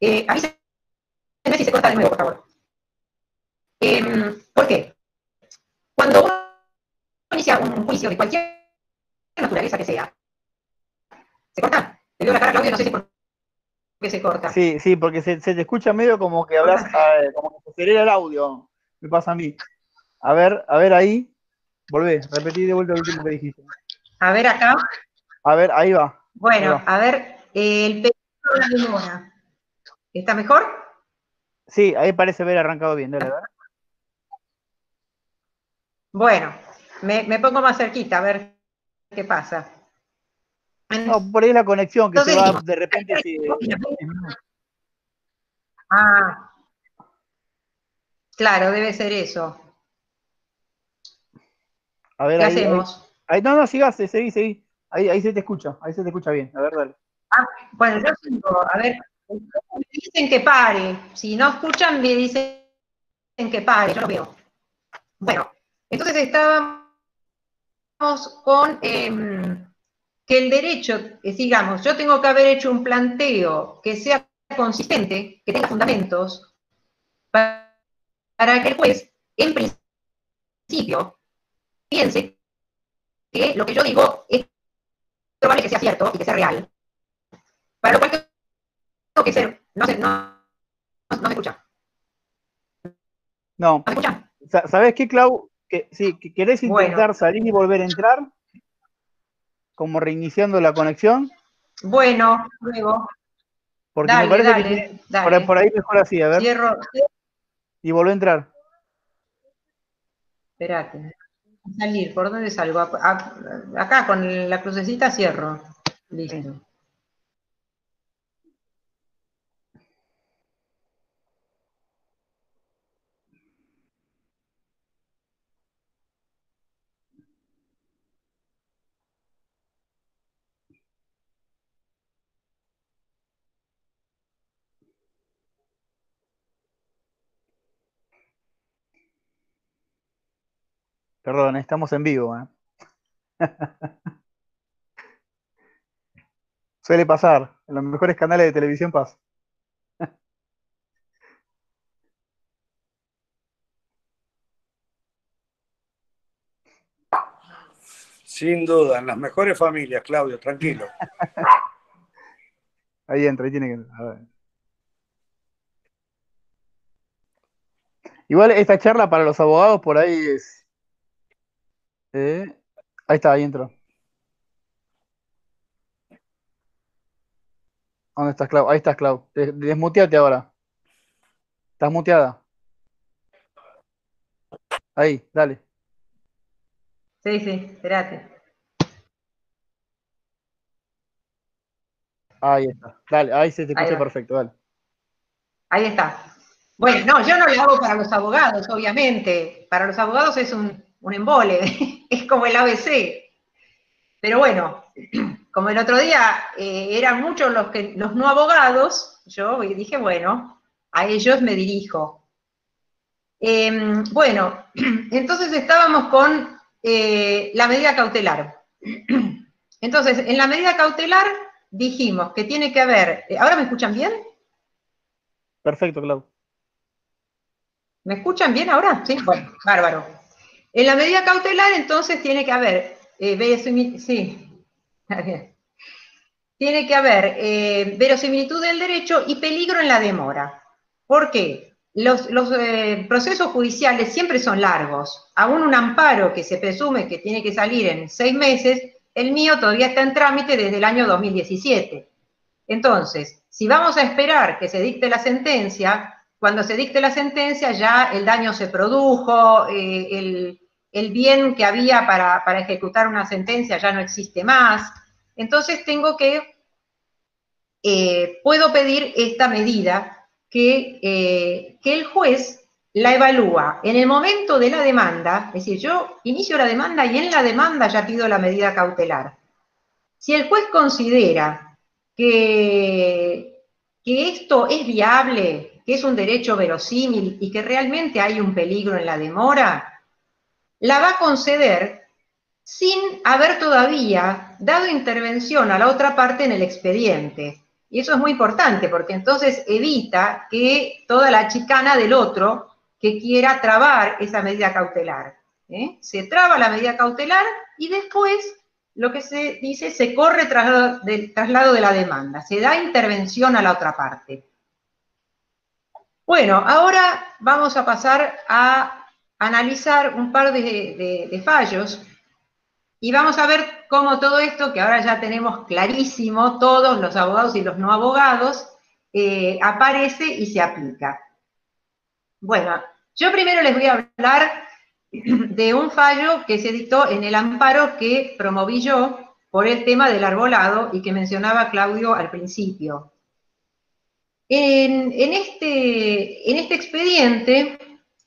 Eh, avísenme si se corta de nuevo, por favor. Eh, ¿Por qué? Cuando uno inicia un juicio de cualquier naturaleza que sea, ¿se corta? Te veo la cara, Claudio, no sé si por qué se corta. Sí, sí, porque se, te escucha medio como que hablas, como que se acelera el audio. Me pasa a mí. A ver, a ver ahí. Volvé, repetí de vuelta lo último que dijiste. A ver acá. A ver, ahí va. Bueno, a ver, el peligro de la demora. ¿Está mejor? Sí, ahí parece haber arrancado bien, dale. Bueno, me, pongo más cerquita a ver qué pasa. No, por ahí la conexión que se va de repente. Ah, claro, debe ser eso. A ver, ¿Qué hacemos? Ahí, no, no, sigas, seguí, seguí. Ahí, ahí se te escucha, ahí se te escucha bien. A ver, dale. Ah, bueno, yo sigo, a ver, me dicen que pare. Si no escuchan, me dicen que pare, yo lo veo. Bueno, entonces estábamos con em, que el derecho, digamos, yo tengo que haber hecho un planteo que sea consistente, que tenga fundamentos, para, para que el juez, en principio, piense que lo que yo digo es probable que sea cierto y que sea real. Para lo cual tengo que ser, no sé, no, no, me escucha. No. ¿Me escucha? ¿Sabes qué, Clau? Que, sí, ¿Querés intentar salir y volver a entrar? Como reiniciando la conexión. Bueno, luego. Porque me parece que Por, ahí mejor así, a ver. Cierro. Y volver a entrar. Espérate. Salir, ¿por dónde salgo? Acá con la crucecita cierro. Listo. Perdón, estamos en vivo. ¿eh? Suele pasar, en los mejores canales de televisión pasa. Sin duda, en las mejores familias, Claudio, tranquilo. Ahí entra, ahí tiene que. Igual esta charla para los abogados por ahí es eh, ahí está, ahí entró. ¿Dónde estás, Clau? Ahí estás, Clau. Desmuteate ahora. ¿Estás muteada? Ahí, dale. Sí, sí, espérate. Ahí está. Dale, ahí se te escucha perfecto, dale. Ahí está. Bueno, no, yo no lo hago para los abogados, obviamente. Para los abogados es un, un embole, es como el ABC. Pero bueno, como el otro día eh, eran muchos los, que, los no abogados, yo dije, bueno, a ellos me dirijo. Em, bueno, entonces estábamos con eh, la medida cautelar. Entonces, en la medida cautelar dijimos que tiene que haber, eh, ¿ahora me escuchan bien? Perfecto, Clau. ¿Me escuchan bien ahora? Sí, bueno, bárbaro. En la medida cautelar, entonces, tiene que haber, eh, sí, tiene que haber eh, verosimilitud del derecho y peligro en la demora. ¿Por qué? Los, eh, procesos judiciales siempre son largos. Aún un amparo que se presume que tiene que salir en seis meses, el mío todavía está en trámite desde el año 2017. Entonces, si vamos a esperar que se dicte la sentencia, cuando se dicte la sentencia ya el daño se produjo, el, el bien que había para, ejecutar una sentencia ya no existe más. Entonces tengo que, eh, puedo pedir esta medida que, eh, que el juez la evalúa en el momento de la demanda, es decir, yo inicio la demanda y en la demanda ya pido la medida cautelar. Si el juez considera que, que esto es viable, que es un derecho verosímil y que realmente hay un peligro en la demora, la va a conceder sin haber todavía dado intervención a la otra parte en el expediente. Y eso es muy importante porque entonces evita que toda la chicana del otro que quiera trabar esa medida cautelar. ¿eh? Se traba la medida cautelar y después lo que se dice se corre traslado de la demanda, se da intervención a la otra parte. Bueno, ahora vamos a pasar a analizar un par de, fallos y vamos a ver cómo todo esto, que ahora ya tenemos clarísimo, todos los abogados y los no abogados, eh, aparece y se aplica. Bueno, yo primero les voy a hablar de un fallo que se dictó en el amparo que promoví yo por el tema del arbolado y que mencionaba Claudio al principio. En, este, en este expediente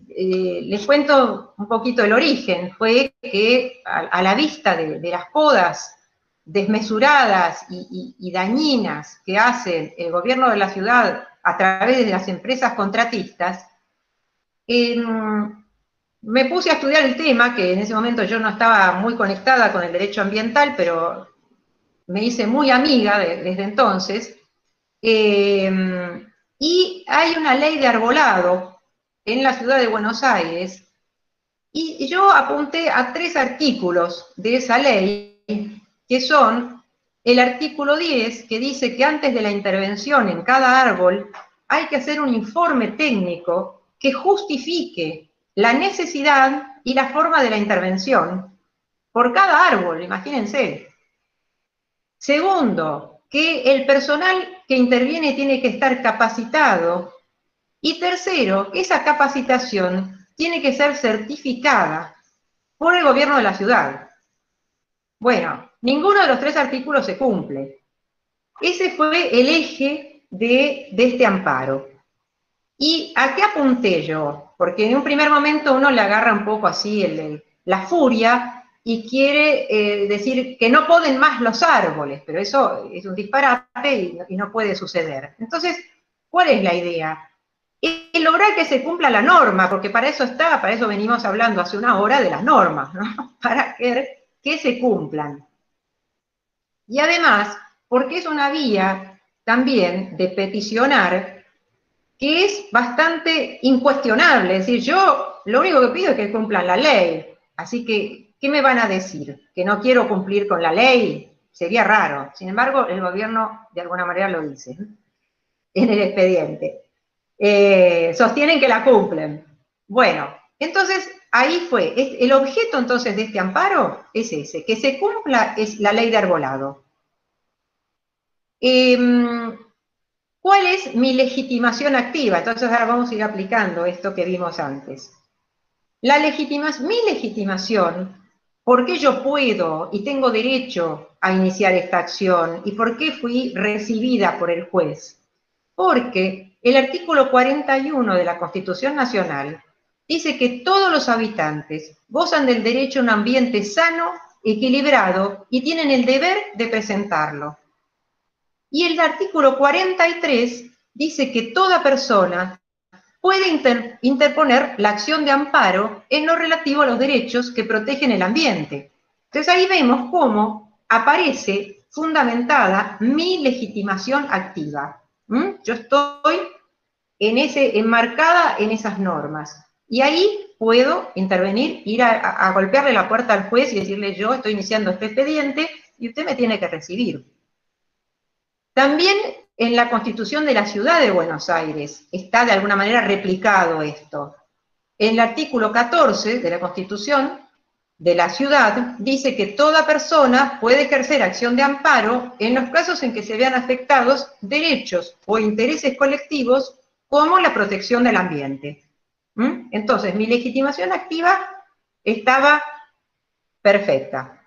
eh, les cuento un poquito el origen. Fue que a, la vista de, las podas desmesuradas y, dañinas que hace el gobierno de la ciudad a través de las empresas contratistas, me puse a estudiar el tema, que en ese momento yo no estaba muy conectada con el derecho ambiental, pero me hice muy amiga desde entonces. Eh, y hay una ley de arbolado en la ciudad de Buenos Aires, y yo apunté a tres artículos de esa ley, que son el artículo 10, que dice que antes de la intervención en cada árbol hay que hacer un informe técnico que justifique la necesidad y la forma de la intervención por cada árbol, imagínense. Segundo, que el personal que interviene tiene que estar capacitado. Y tercero, esa capacitación tiene que ser certificada por el gobierno de la ciudad. Bueno, ninguno de los tres artículos se cumple. Ese fue el eje de, este amparo. ¿Y a qué apunté yo? Porque en un primer momento uno le agarra un poco así la furia y quiere eh, decir que no poden más los árboles, pero eso es un disparate y, no puede suceder. Entonces, ¿cuál es la idea? y lograr que se cumpla la norma, porque para eso está, para eso venimos hablando hace una hora de las normas, ¿no? para que, que se cumplan. Y además, porque es una vía también de peticionar que es bastante incuestionable, es decir, yo lo único que pido es que cumplan la ley, así que, ¿qué me van a decir? ¿Que no quiero cumplir con la ley? Sería raro. Sin embargo, el gobierno de alguna manera lo dice en el expediente. Eh, sostienen que la cumplen. Bueno, entonces ahí fue. El objeto entonces de este amparo es ese, que se cumpla es la ley de arbolado. Em, ¿Cuál es mi legitimación activa? Entonces ahora vamos a ir aplicando esto que vimos antes. La legitimación, mi legitimación, ¿por qué yo puedo y tengo derecho a iniciar esta acción? ¿Y por qué fui recibida por el juez? Porque el artículo 41 de la Constitución Nacional dice que todos los habitantes gozan del derecho a un ambiente sano, equilibrado y tienen el deber de presentarlo. Y el artículo 43 dice que toda persona puede interponer la acción de amparo en lo relativo a los derechos que protegen el ambiente. Entonces ahí vemos cómo aparece fundamentada mi legitimación activa. Yo estoy en ese, enmarcada en esas normas. Y ahí puedo intervenir, ir a, golpearle la puerta al juez y decirle, yo estoy iniciando este expediente y usted me tiene que recibir. También en la Constitución de la Ciudad de Buenos Aires está de alguna manera replicado esto. El artículo 14 de la Constitución de la ciudad dice que toda persona puede ejercer acción de amparo en los casos en que se vean afectados derechos o intereses colectivos como la protección del ambiente. ¿Mm? Entonces, mi legitimación activa estaba perfecta.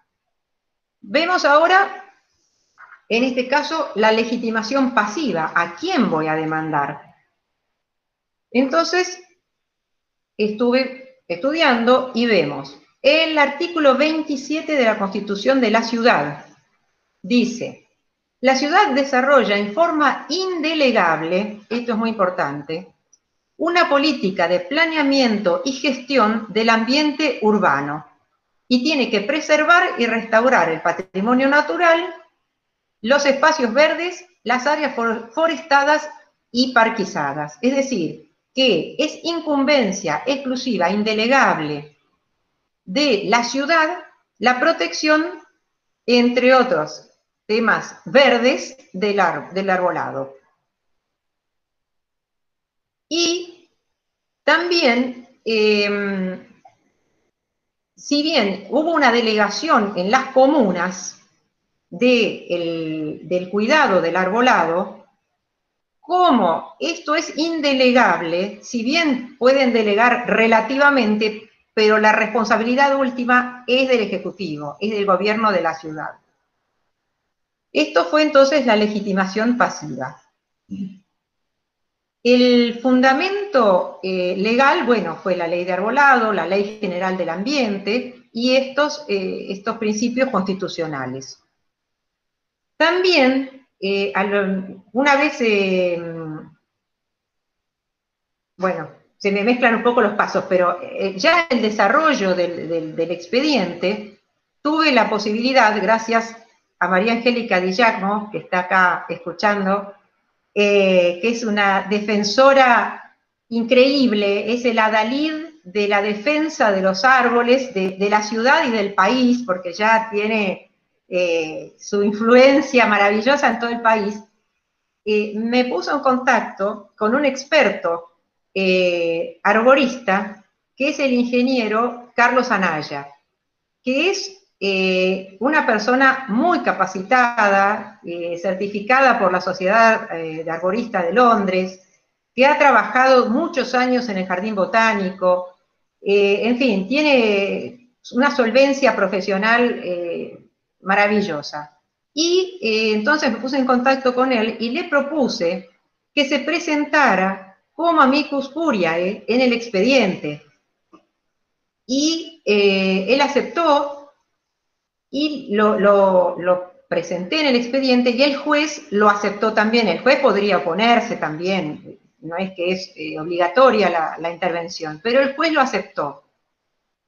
Vemos ahora, en este caso, la legitimación pasiva. ¿A quién voy a demandar? Entonces, estuve estudiando y vemos el artículo 27 de la Constitución de la Ciudad. Dice, la ciudad desarrolla en forma indelegable, esto es muy importante, una política de planeamiento y gestión del ambiente urbano y tiene que preservar y restaurar el patrimonio natural, los espacios verdes, las áreas forestadas y parquizadas. Es decir, que es incumbencia exclusiva, indelegable de la ciudad la protección, entre otros, temas verdes del, arbolado. Y también, em, si bien hubo una delegación en las comunas del cuidado del arbolado, como esto es indelegable, si bien pueden delegar relativamente, pero la responsabilidad última es del Ejecutivo, es del gobierno de la ciudad. Esto fue entonces la legitimación pasiva. El fundamento eh, legal, bueno, fue la ley de arbolado, la ley general del ambiente y estos, eh, estos principios constitucionales. También, eh, una vez, bueno, se me mezclan un poco los pasos, pero ya en el desarrollo del, expediente tuve la posibilidad, gracias a María Angélica Di que está acá escuchando, eh, que es una defensora increíble, es el adalid de la defensa de los árboles, de, la ciudad y del país, porque ya tiene eh, su influencia maravillosa en todo el país, eh, me puso en contacto con un experto eh, arborista, que es el ingeniero Carlos Anaya, que es una persona muy capacitada, certificada por la Sociedad de Arboristas de Londres, que ha trabajado muchos años en el Jardín Botánico, en fin, tiene una solvencia profesional maravillosa. Y eh, entonces me puse en contacto con él y le propuse que se presentara como amicus curiae en el expediente. Y él aceptó y lo, lo presenté en el expediente y el juez lo aceptó también. El juez podría oponerse también, no es que es eh, obligatoria la, intervención, pero el juez lo aceptó.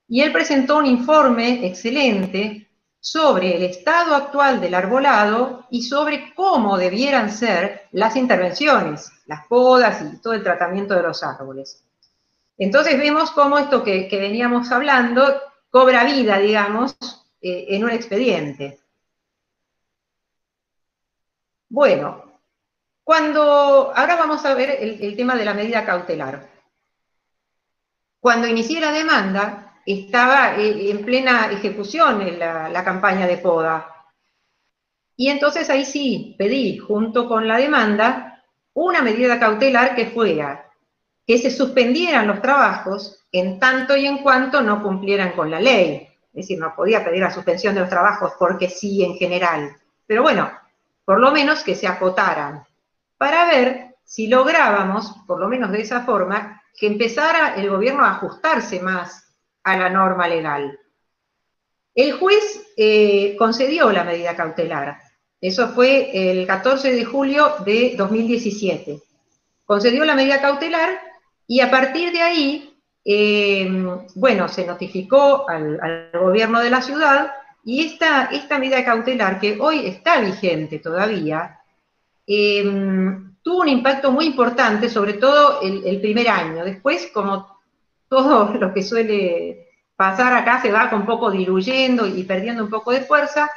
Y él presentó un informe excelente sobre el estado actual del arbolado y sobre cómo debieran ser las intervenciones, las podas y todo el tratamiento de los árboles. Entonces vemos cómo esto que, veníamos hablando cobra vida, digamos, eh, en un expediente. Bueno, cuando, ahora vamos a ver el, tema de la medida cautelar. Cuando inicié la demanda, estaba eh, en plena ejecución en la, campaña de poda. Y entonces ahí sí pedí, junto con la demanda, una medida cautelar que fuera que se suspendieran los trabajos en tanto y en cuanto no cumplieran con la ley. Es decir, no podía pedir la suspensión de los trabajos porque sí en general. Pero bueno, por lo menos que se acotaran para ver si lográbamos, por lo menos de esa forma, que empezara el gobierno a ajustarse más a la norma legal. El juez eh, concedió la medida cautelar. Eso fue el 14 de julio de 2017. Concedió la medida cautelar y a partir de ahí, eh, bueno, se notificó al, gobierno de la ciudad y esta, esta medida cautelar, que hoy está vigente todavía, Em, tuvo un impacto muy importante, sobre todo el, primer año. Después, como todo lo que suele pasar acá, se va un poco diluyendo y perdiendo un poco de fuerza,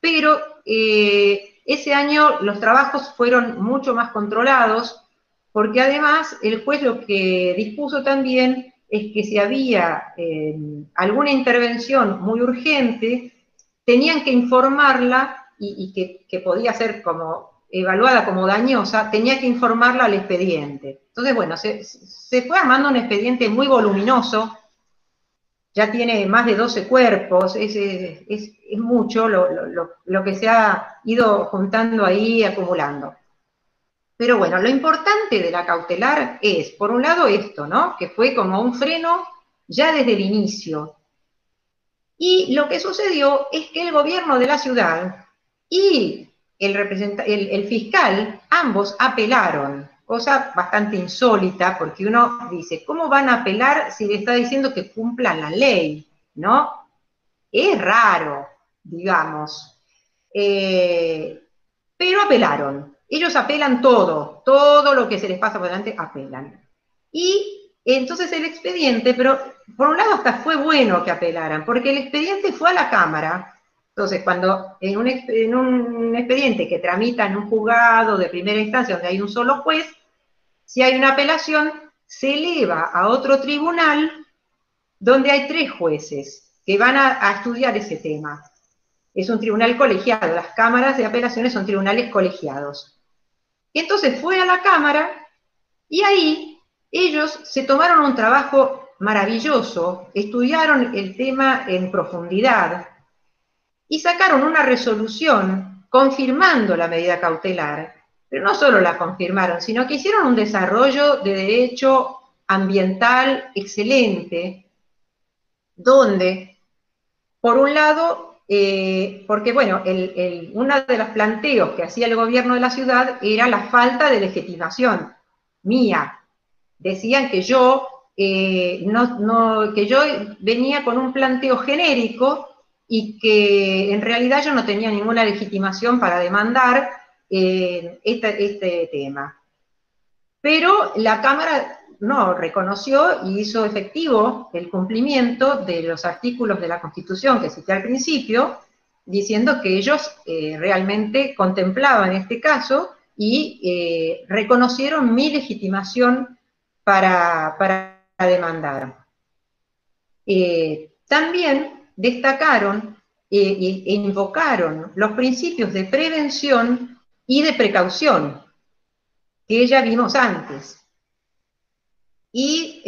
pero eh, ese año los trabajos fueron mucho más controlados, porque además el juez lo que dispuso también es que si había em, alguna intervención muy urgente, tenían que informarla y, que, podía ser como evaluada como dañosa, tenía que informarla al expediente. Entonces, bueno, se, fue armando un expediente muy voluminoso, ya tiene más de 12 cuerpos, es, mucho lo, que se ha ido juntando ahí, acumulando. Pero bueno, lo importante de la cautelar es, por un lado, esto, ¿no? Que fue como un freno ya desde el inicio. Y lo que sucedió es que el gobierno de la ciudad y el, fiscal, ambos apelaron, cosa bastante insólita, porque uno dice, ¿cómo van a apelar si le está diciendo que cumplan la ley? ¿No? Es raro, digamos. Eh, pero apelaron. Ellos apelan todo, todo lo que se les pasa por delante, apelan. Y entonces el expediente, pero por un lado hasta fue bueno que apelaran, porque el expediente fue a la Cámara entonces, cuando en un, expediente que tramita en un juzgado de primera instancia donde hay un solo juez, si hay una apelación, se eleva a otro tribunal donde hay tres jueces que van a, estudiar ese tema. Es un tribunal colegiado, las cámaras de apelaciones son tribunales colegiados. Entonces fue a la Cámara y ahí ellos se tomaron un trabajo maravilloso, estudiaron el tema en profundidad, y sacaron una resolución confirmando la medida cautelar, pero no solo la confirmaron, sino que hicieron un desarrollo de derecho ambiental excelente, donde, por un lado, eh, porque bueno, uno de los planteos que hacía el gobierno de la ciudad era la falta de legitimación mía. Decían que yo, eh, no, que yo venía con un planteo genérico y que en realidad yo no tenía ninguna legitimación para demandar eh, este, tema. Pero la Cámara no, reconoció y hizo efectivo el cumplimiento de los artículos de la Constitución que cité al principio, diciendo que ellos eh, realmente contemplaban este caso y eh, reconocieron mi legitimación para, demandar. Eh, también destacaron e invocaron los principios de prevención y de precaución que ya vimos antes. Y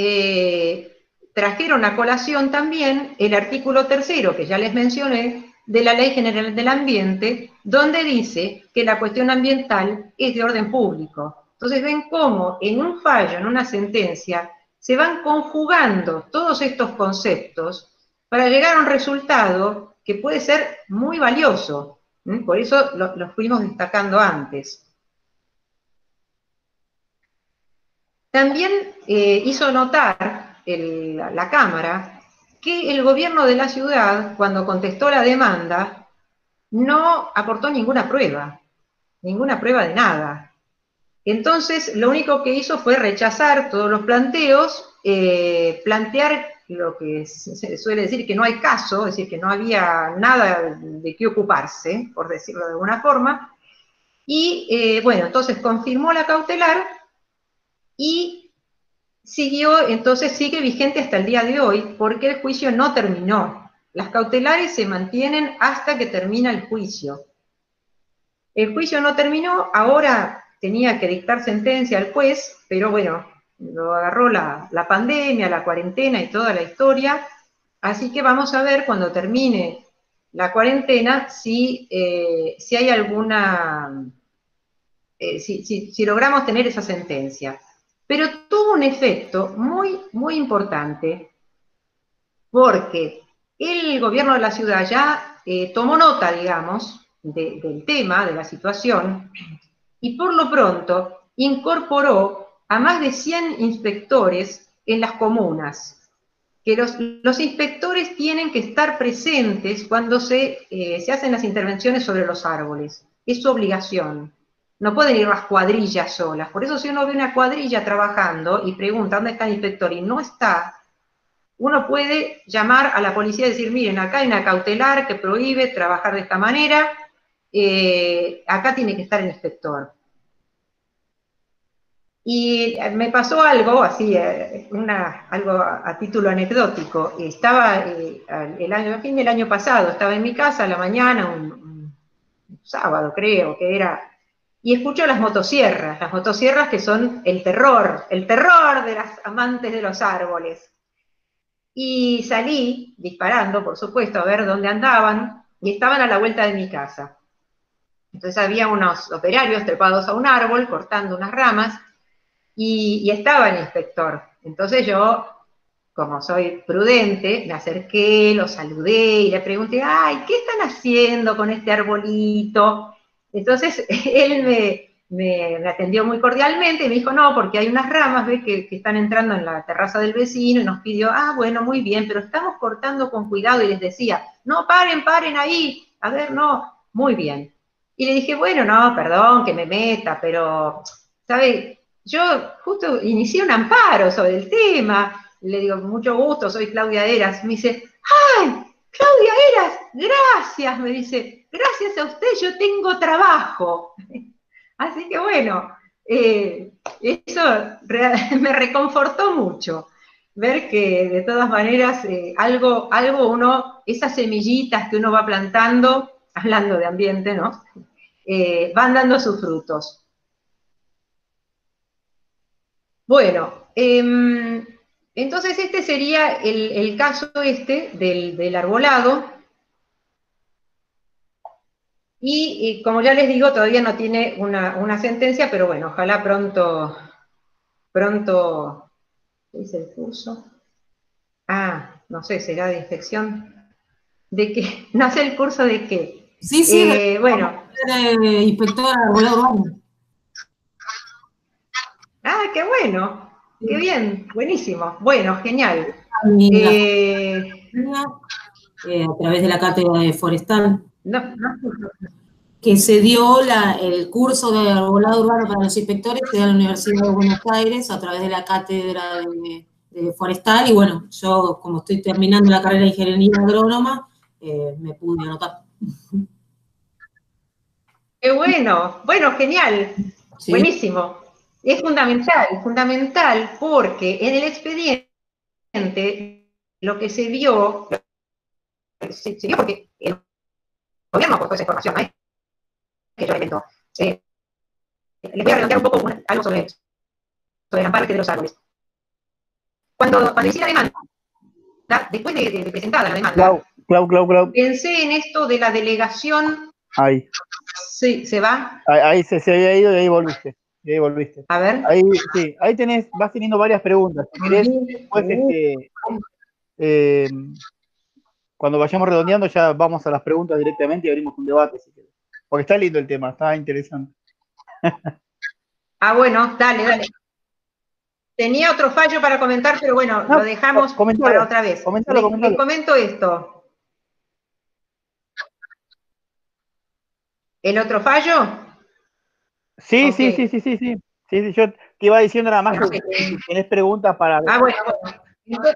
trajeron a colación también el artículo tercero, que ya les mencioné, de la Ley General del Ambiente, donde dice que la cuestión ambiental es de orden público. Entonces ven cómo en un fallo, en una sentencia, se van conjugando todos estos conceptos para llegar a un resultado que puede ser muy valioso. Por eso lo, fuimos destacando antes. También eh, hizo notar la Cámara que el gobierno de la ciudad, cuando contestó la demanda, no aportó ninguna prueba, ninguna prueba de nada. Entonces, lo único que hizo fue rechazar todos los planteos, eh, plantear lo que se suele decir que no hay caso, es decir, que no había nada de qué ocuparse, por decirlo de alguna forma, y eh, bueno, entonces confirmó la cautelar y siguió, entonces sigue vigente hasta el día de hoy, porque el juicio no terminó. Las cautelares se mantienen hasta que termina el juicio. El juicio no terminó, ahora tenía que dictar sentencia al juez, pero bueno, lo agarró la, pandemia, la cuarentena y toda la historia, así que vamos a ver cuando termine la cuarentena si, eh, si hay alguna, eh, si logramos tener esa sentencia. Pero tuvo un efecto muy, muy importante, porque el gobierno de la ciudad ya eh, tomó nota, digamos, del tema, de la situación, y por lo pronto incorporó a más de 100 inspectores en las comunas, que los, inspectores tienen que estar presentes cuando se, eh, se hacen las intervenciones sobre los árboles. Es su obligación. No pueden ir las cuadrillas solas. Por eso si uno ve una cuadrilla trabajando y pregunta dónde está el inspector y no está, uno puede llamar a la policía y decir, miren, acá hay una cautelar que prohíbe trabajar de esta manera, eh, acá tiene que estar el inspector. Y me pasó algo así, eh, algo a, título anecdótico. Estaba eh, el año, fin del año pasado, estaba en mi casa a la mañana, un sábado creo que era, y escucho las motosierras, las motosierras que son el terror, el terror de las amantes de los árboles. Y salí disparando, por supuesto, a ver dónde andaban, y estaban a la vuelta de mi casa. Entonces había unos operarios trepados a un árbol, cortando unas ramas, y, estaba el inspector. Entonces yo, como soy prudente, me acerqué, lo saludé y le pregunté, ay, ¿qué están haciendo con este arbolito? Entonces él me, atendió muy cordialmente y me dijo, no, porque hay unas ramas ¿ves? Que, están entrando en la terraza del vecino y nos pidió, ah, bueno, muy bien, pero estamos cortando con cuidado y les decía, no, paren, paren ahí, a ver, no, muy bien. Y le dije, bueno, no, perdón que me meta, pero, ¿sabe? Yo justo inicié un amparo sobre el tema, le digo, mucho gusto, soy Claudia Eras. Me dice, ¡ay! Claudia Eras, gracias, me dice, gracias a usted yo tengo trabajo. Así que bueno, eh, eso me reconfortó mucho, ver que de todas maneras eh, algo, algo uno, esas semillitas que uno va plantando, hablando de ambiente, ¿no? Eh, van dando sus frutos. Bueno, em, entonces este sería el, caso este del, arbolado. Y, como ya les digo, todavía no tiene una, sentencia, pero bueno, ojalá pronto, pronto, ¿qué dice el curso? Ah, no sé, será de inspección. ¿De qué? No sé el curso de qué. Sí, sí, eh, bueno. De inspector arbolado. Ah, qué bueno. Qué bien, buenísimo. Bueno, genial. Eh, eh, a través de la cátedra de Forestal. No, no, que se dio el curso de arbolado urbano para los inspectores, en la Universidad de Buenos Aires a través de la cátedra de, forestal, y bueno, yo como estoy terminando la carrera de ingeniería agrónoma, eh, me pude anotar. Qué bueno, bueno, genial, buenísimo. Es fundamental, fundamental, porque en el expediente lo que se vio, se, vio porque el gobierno aportó esa información, ¿no? que yo invento. Eh, les voy a redondear un poco algo sobre, sobre la parte de los árboles. Cuando, cuando hice la demanda, después de, de, presentada la demanda, Clau, Clau, Clau, pensé en esto de la delegación. Ahí. Sí, se va. Ahí, se, se, había ido y ahí volviste. Y ahí volviste. A ver. Ahí, sí, ahí tenés, vas teniendo varias preguntas. Si querés, después, este, eh, cuando vayamos redondeando, ya vamos a las preguntas directamente y abrimos un debate, si querés. Porque está lindo el tema, está interesante. ah, bueno, dale, dale. Tenía otro fallo para comentar, pero bueno, lo dejamos para otra vez. Comentalo, comentalo. comento esto. ¿El otro fallo? Sí, sí, sí, sí, sí, sí. Sí, yo te iba diciendo nada más que tienes preguntas para... Ah, bueno, bueno.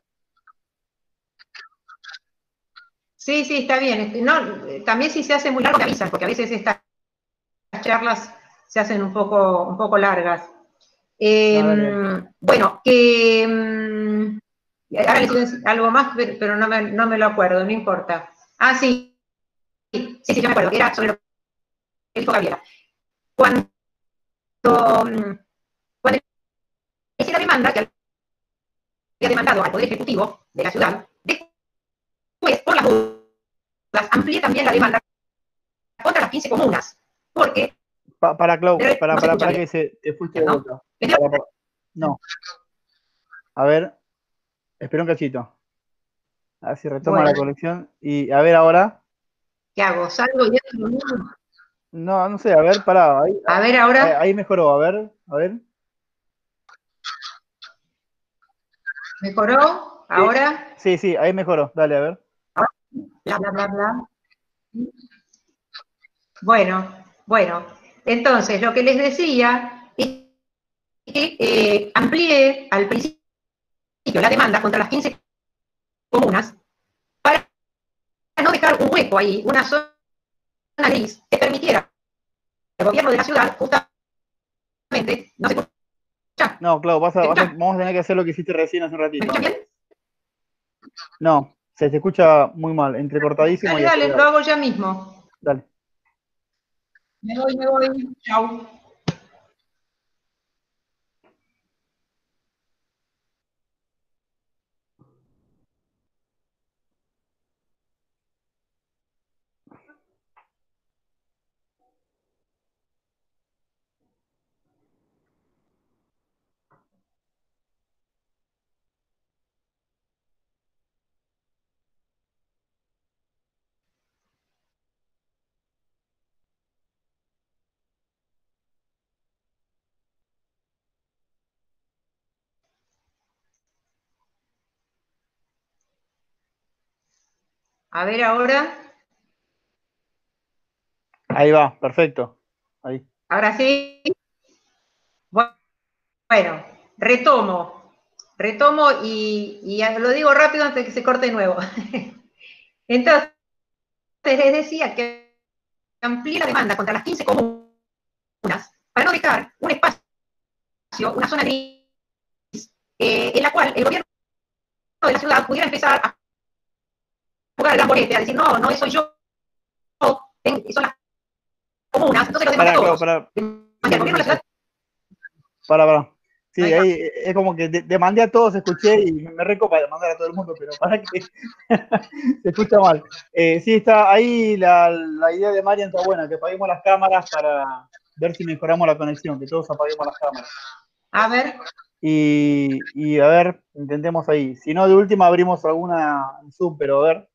Sí, sí, está bien. Este, no, también si se hace muy largo avisan, porque a veces estas charlas se hacen un poco, un poco largas. Em, bueno, que em, decir algo más, pero no me, no me, lo acuerdo, no importa. Ah, sí. Sí, sí, yo me acuerdo, era sobre lo que dijo Gabriela. Cuando, cuando hice la demanda que había demandado al Poder Ejecutivo de la ciudad, pues, por las dudas, amplié también la demanda contra las 15 comunas, porque... para, Clau, para, para, para, que se te fuiste de vuelta. No. A ver, espera un cachito. A ver si retoma la colección. Y a ver ahora. ¿Qué hago? ¿Salgo y No, no sé, a ver, pará. Ahí, a ver ahora. Ahí, mejoró, a ver, a ver. ¿Mejoró? ¿Ahora? Sí, sí, ahí mejoró. Dale, a ver bla, bla, bla, bla. Bueno, bueno, entonces lo que les decía es que eh, amplié al principio la demanda contra las 15 comunas para no dejar un hueco ahí, una zona gris que permitiera al gobierno de la ciudad justamente, no se No, claro, vas a, vamos a tener que hacer lo que hiciste recién hace un ratito. No, se te escucha muy mal, entrecortadísimo. Dale, dale, lo hago ya mismo. Dale. Me voy, me voy. Chao. A ver ahora. Ahí va, perfecto. Ahí. Ahora sí. Bueno, retomo. Retomo y, lo digo rápido antes de que se corte de nuevo. Entonces, les decía que amplíe la demanda contra las 15 comunas para no dejar un espacio, una zona gris, eh, en la cual el gobierno de la ciudad pudiera empezar a jugar la boleta, a decir, no, no soy yo, son las comunas, entonces los demás todos. Para, para. para, para. Sí, ahí es como que demandé a todos, escuché y me recopa demandar a todo el mundo, pero para que se escucha mal. Eh, sí, está ahí la, la idea de Marian está buena, que apaguemos las cámaras para ver si mejoramos la conexión, que todos apaguemos las cámaras. A ver. Y, y a ver, intentemos ahí. Si no, de última abrimos alguna Zoom, pero a ver.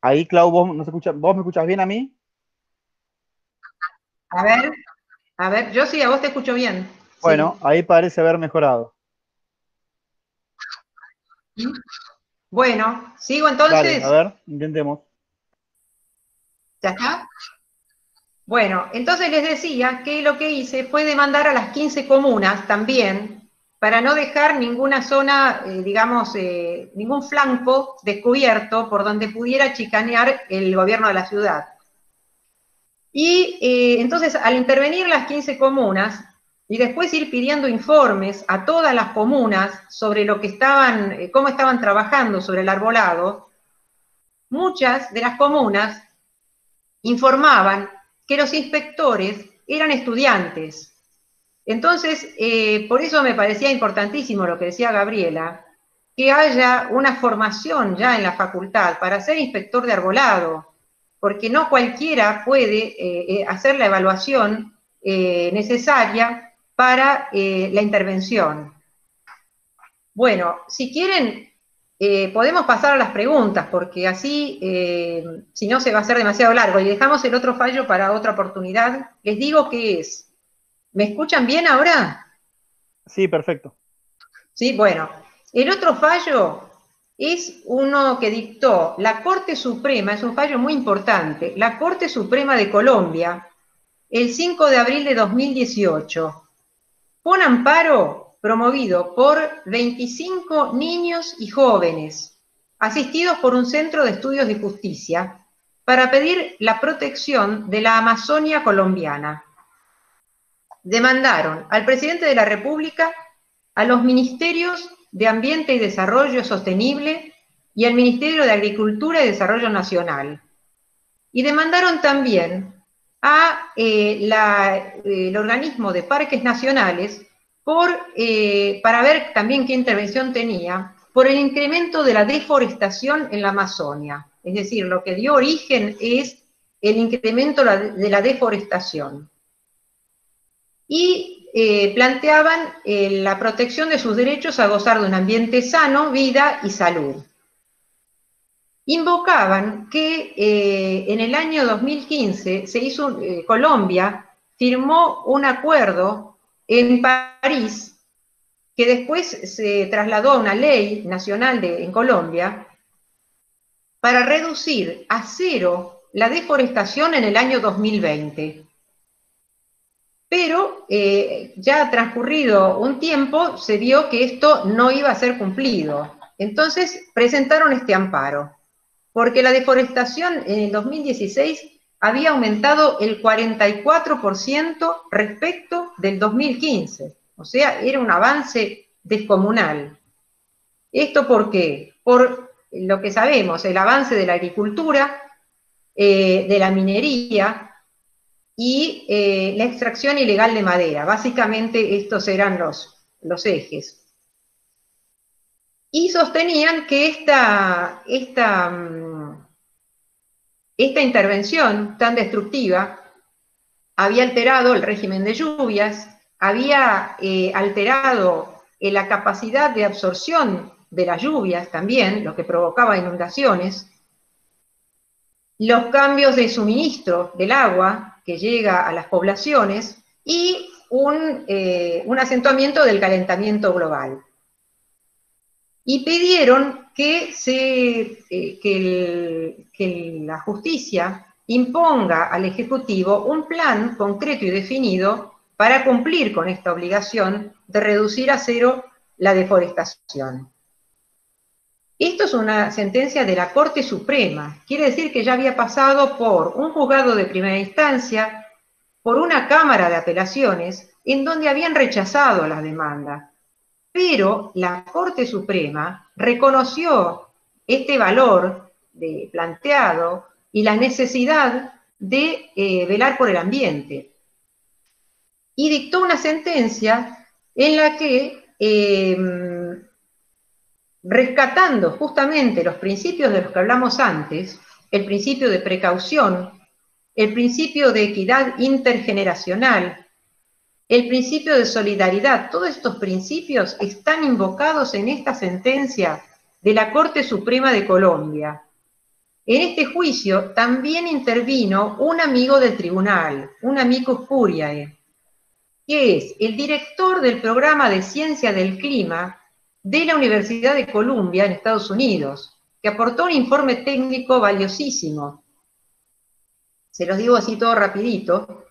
Ahí, Clau, ¿vos, no se escucha, ¿vos me escuchas bien a mí? A ver, a ver, yo sí, a vos te escucho bien. Bueno, ahí parece haber mejorado. Bueno, sigo entonces. a ver, intentemos. ¿Ya está? Bueno, entonces les decía que lo que hice fue demandar a las 15 comunas también, para no dejar ninguna zona, eh, digamos, eh, ningún flanco descubierto por donde pudiera chicanear el gobierno de la ciudad. Y eh, entonces, al intervenir las 15 comunas, y después ir pidiendo informes a todas las comunas sobre lo que estaban, cómo estaban trabajando sobre el arbolado, muchas de las comunas informaban que los inspectores eran estudiantes. Entonces, eh, por eso me parecía importantísimo lo que decía Gabriela, que haya una formación ya en la facultad para ser inspector de arbolado, porque no cualquiera puede eh, eh, hacer la evaluación necesaria para la intervención. Bueno, si quieren, podemos pasar a las preguntas, porque así, si no, se va a hacer demasiado largo. Y dejamos el otro fallo para otra oportunidad. Les digo qué es. ¿Me escuchan bien ahora? Sí, perfecto. Sí, bueno. El otro fallo es uno que dictó la Corte Suprema, es un fallo muy importante, la Corte Suprema de Colombia, el 5 de abril de 2018. Fue un amparo promovido por 25 niños y jóvenes, asistidos por un centro de estudios de justicia, para pedir la protección de la Amazonia colombiana. Demandaron al presidente de la República, a los ministerios de Ambiente y Desarrollo Sostenible y al Ministerio de Agricultura y Desarrollo Nacional. Y demandaron también a eh, el organismo de parques nacionales eh, para ver también qué intervención tenía, por el incremento de la deforestación en la Amazonia. Es decir, lo que dio origen es el incremento de la deforestación. Y eh, planteaban eh, la protección de sus derechos a gozar de un ambiente sano, vida y salud. Invocaban que en el año 2015 se hizo, Colombia firmó un acuerdo en París, que después se trasladó a una ley nacional de, en Colombia, para reducir a cero la deforestación en el año 2020. Pero eh, ya transcurrido un tiempo se vio que esto no iba a ser cumplido. Entonces presentaron este amparo, porque la deforestación en el 2016 había aumentado el 44% respecto del 2015. O sea, era un avance descomunal. ¿Esto por qué? Por lo que sabemos, el avance de la agricultura, eh, de la minería y eh, la extracción ilegal de madera. Básicamente estos eran los, los ejes. Y sostenían que esta, esta mm, esta intervención tan destructiva había alterado el régimen de lluvias, había eh, alterado eh, la capacidad de absorción de las lluvias también, lo que provocaba inundaciones, los cambios de suministro del agua que llega a las poblaciones y un, eh, un acentuamiento del calentamiento global. Y pidieron que, se, eh, que, la justicia imponga al Ejecutivo un plan concreto y definido para cumplir con esta obligación de reducir a cero la deforestación. Esto es una sentencia de la Corte Suprema, quiere decir que ya había pasado por un juzgado de primera instancia, por una Cámara de Apelaciones, en donde habían rechazado la demanda. Pero la Corte Suprema reconoció este valor de, planteado y la necesidad de eh, velar por el ambiente. Y dictó una sentencia en la que, em, rescatando justamente los principios de los que hablamos antes, el principio de precaución, el principio de equidad intergeneracional, el principio de solidaridad, todos estos principios están invocados en esta sentencia de la Corte Suprema de Colombia. En este juicio también intervino un amigo del tribunal, un amigo curiae, que es el director del programa de ciencia del clima de la Universidad de Columbia en Estados Unidos, que aportó un informe técnico valiosísimo. Se los digo así todo rapidito.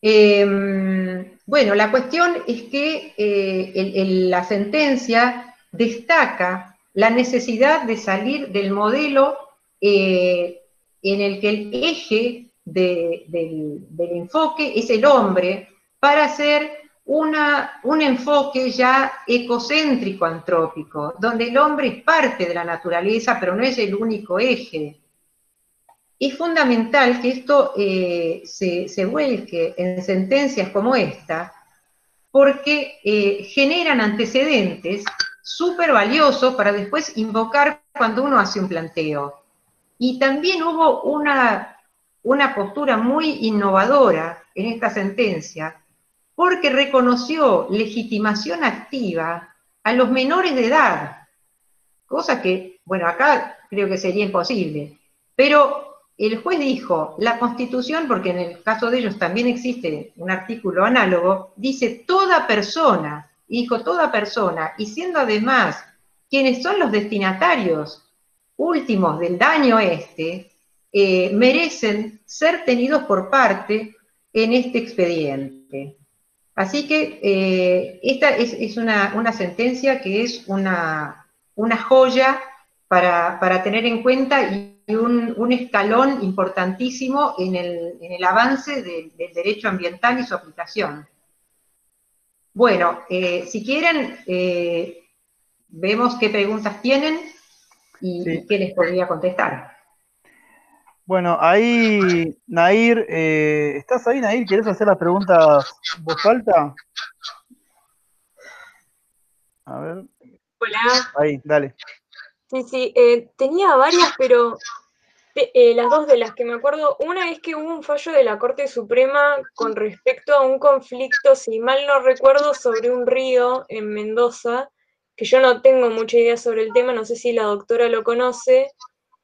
Em, bueno, la cuestión es que eh, la sentencia destaca la necesidad de salir del modelo eh, en el que el eje del, enfoque es el hombre para hacer un enfoque ya ecocéntrico antrópico, donde el hombre es parte de la naturaleza, pero no es el único eje. Es fundamental que esto eh, se, vuelque en sentencias como esta, porque eh, generan antecedentes súper valiosos para después invocar cuando uno hace un planteo. Y también hubo una, una postura muy innovadora en esta sentencia, porque reconoció legitimación activa a los menores de edad, cosa que, bueno, acá creo que sería imposible, pero el juez dijo, la constitución, porque en el caso de ellos también existe un artículo análogo, dice toda persona, dijo toda persona, y siendo además quienes son los destinatarios últimos del daño este, eh, merecen ser tenidos por parte en este expediente. Así que eh, esta es, una, sentencia que es una, joya para, tener en cuenta y un, escalón importantísimo en el, avance del derecho ambiental y su aplicación. Bueno, eh, si quieren, vemos qué preguntas tienen y, qué les podría contestar. Bueno, ahí, Nair, eh, ¿estás ahí, Nair? ¿Quieres hacer las preguntas vos falta? A ver. Hola. Ahí, dale. Sí, sí, eh, tenía varias, pero eh, las dos de las que me acuerdo, una es que hubo un fallo de la Corte Suprema con respecto a un conflicto, si mal no recuerdo, sobre un río en Mendoza, que yo no tengo mucha idea sobre el tema, no sé si la doctora lo conoce.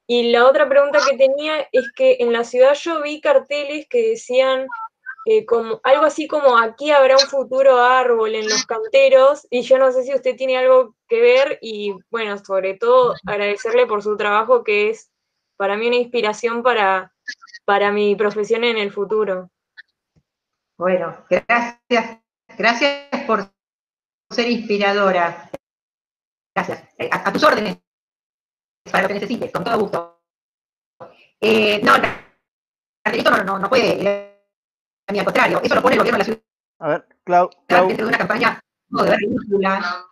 Y la otra pregunta que tenía es que en la ciudad yo vi carteles que decían eh, como, algo así como aquí habrá un futuro árbol en los canteros, y yo no sé si usted tiene algo que ver, y bueno, sobre todo agradecerle por su trabajo que es para mí una inspiración para, para mi profesión en el futuro. Bueno, gracias, gracias por ser inspiradora. Gracias. Eh, a, tus órdenes, para lo que necesites, con todo gusto. Eh, no, el cartelito no, no, no puede, ni al contrario, eso lo pone el gobierno de la ciudad. A ver, Clau, Clau. de una campaña no, de ridícula.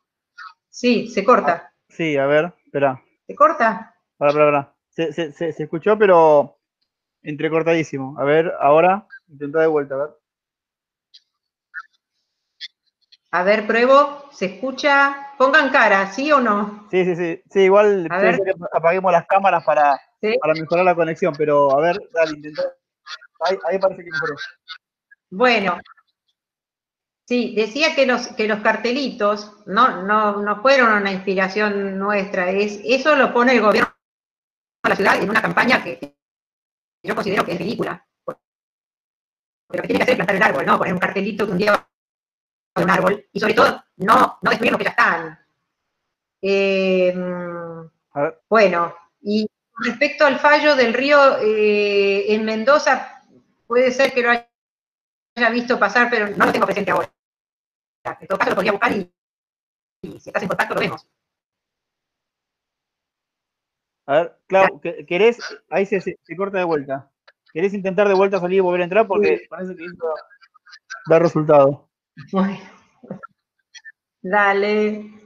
Sí, se corta. Sí, a ver, espera. ¿Se corta? Para, para, para. Se, se, se, se escuchó, pero entrecortadísimo. A ver, ahora, intenta de vuelta, a ver. A ver, pruebo, ¿se escucha? Pongan cara, ¿sí o no? Sí, sí, sí. Sí, igual apaguemos las cámaras para, para mejorar la conexión, pero a ver, dale, intenta. Ahí, parece que mejoró. Bueno, sí, decía que los, que los cartelitos no, no, no fueron una inspiración nuestra, es, eso lo pone el gobierno de la ciudad en una campaña que yo considero que es ridícula. Porque lo que tiene que hacer es plantar el árbol, ¿no? Poner un cartelito que un día de un árbol y sobre todo no, no destruir lo que ya están. Em, bueno, y respecto al fallo del río eh, en Mendoza, puede ser que lo haya visto pasar, pero no lo tengo presente ahora. En todo caso lo podría buscar y, si estás en contacto lo vemos. A ver, Clau, ¿querés? Ahí se, se, corta de vuelta. ¿Querés intentar de vuelta salir y volver a entrar? Porque parece que esto da resultado. Dale.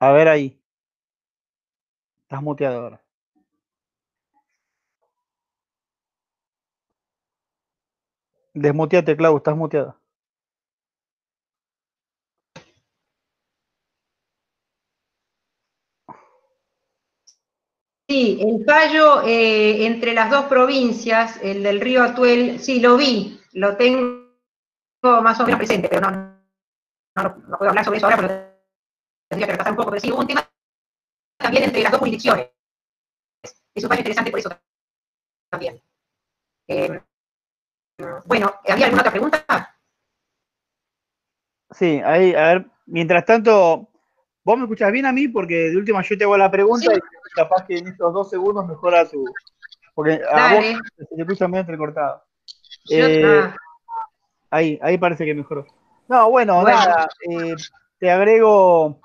A ver ahí. Estás muteado ahora. Desmuteate, Clau, estás muteada. Sí, el fallo eh, entre las dos provincias, el del río Atuel, sí, lo vi, lo tengo más o menos presente, pero no, no, puedo hablar sobre eso ahora porque tendría que repasar un poco, pero sí, hubo un tema también entre las dos jurisdicciones. Eso fue interesante por eso también. Eh, bueno, ¿había alguna otra pregunta? Sí, ahí, a ver, mientras tanto, vos me escuchás bien a mí porque de última yo te hago la pregunta y capaz que en estos dos segundos mejora tu. Porque a vos se te escucha medio entrecortado. Eh, ahí, ahí parece que mejoró. No, bueno, nada, eh, te agrego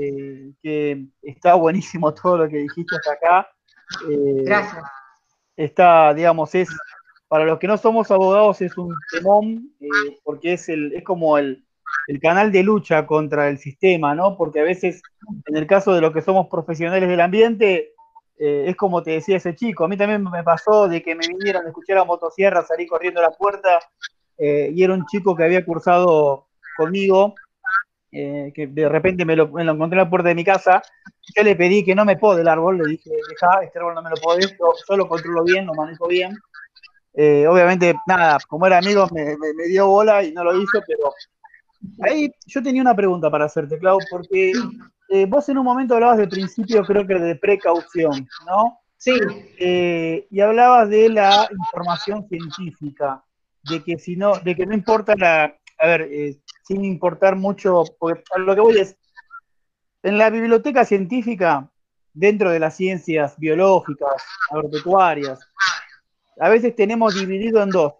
eh, que está buenísimo todo lo que dijiste hasta acá. Gracias. Está, digamos, es, para los que no somos abogados, es un temón, porque es, el, es como el, el canal de lucha contra el sistema, ¿no? Porque a veces, en el caso de los que somos profesionales del ambiente, eh, es como te decía ese chico. A mí también me pasó de que me vinieron a escuchar a motosierra, salí corriendo a la puerta eh, y era un chico que había cursado conmigo, eh, que de repente me lo, encontré en la puerta de mi casa. Yo le pedí que no me pode el árbol, le dije, deja, este árbol no me lo podés, yo, lo controlo bien, lo manejo bien. obviamente, nada, como era amigo, me, me, dio bola y no lo hizo, pero Ahí yo tenía una pregunta para hacerte, Clau, porque eh, vos en un momento hablabas de principio, creo que de precaución, ¿no? Sí. Eh, y hablabas de la información científica, de que si no, de que no importa la, a ver, eh, sin importar mucho, porque lo que voy es, en la biblioteca científica, dentro de las ciencias biológicas, agropecuarias, a veces tenemos dividido en dos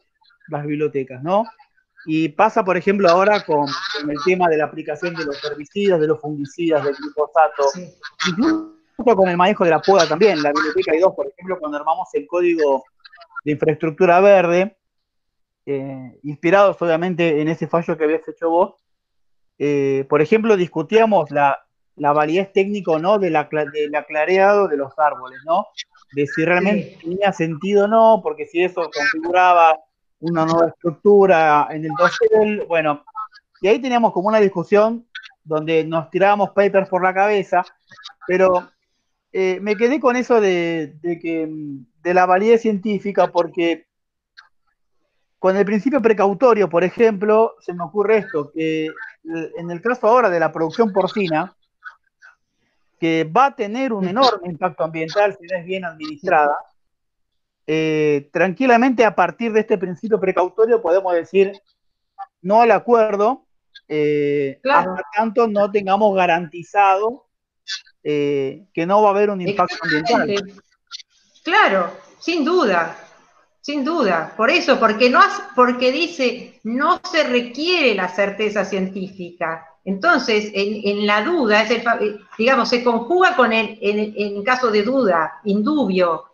las bibliotecas, ¿no? Y pasa, por ejemplo, ahora con, el tema de la aplicación de los herbicidas, de los fungicidas, del glifosato, incluso con el manejo de la poda también. La biblioteca hay dos, por ejemplo, cuando armamos el código de infraestructura verde, eh, inspirados obviamente en ese fallo que habías hecho vos, eh, por ejemplo, discutíamos la, validez técnica o no de la, del aclareado de los árboles, ¿no? De si realmente tenía sentido o no, porque si eso configuraba una nueva estructura en el dosel, bueno, y ahí teníamos como una discusión donde nos tirábamos papers por la cabeza, pero eh, me quedé con eso de, que, de la validez científica porque con el principio precautorio, por ejemplo, se me ocurre esto, que en el caso ahora de la producción porcina, que va a tener un enorme impacto ambiental si no es bien administrada, eh, tranquilamente a partir de este principio precautorio podemos decir no al acuerdo, eh, hasta tanto no tengamos garantizado eh, que no va a haber un impacto ambiental. Claro, sin duda, sin duda. Por eso, porque, no, porque dice no se requiere la certeza científica. Entonces, en, la duda, es digamos, se conjuga con el, en, en caso de duda, indubio,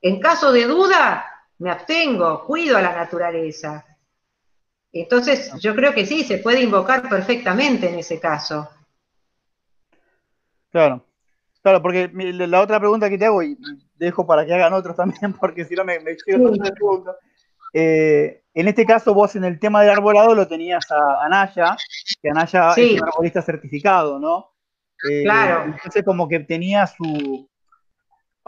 en caso de duda, me abstengo, cuido a la naturaleza. Entonces, yo creo que sí, se puede invocar perfectamente en ese caso. Claro, claro, porque la otra pregunta que te hago, y dejo para que hagan otros también, porque si no me, me llego sí. punto. Eh, en este caso, vos en el tema del arbolado lo tenías a Anaya, que Anaya es un arbolista certificado, ¿no? Eh, claro. Entonces, como que tenía su,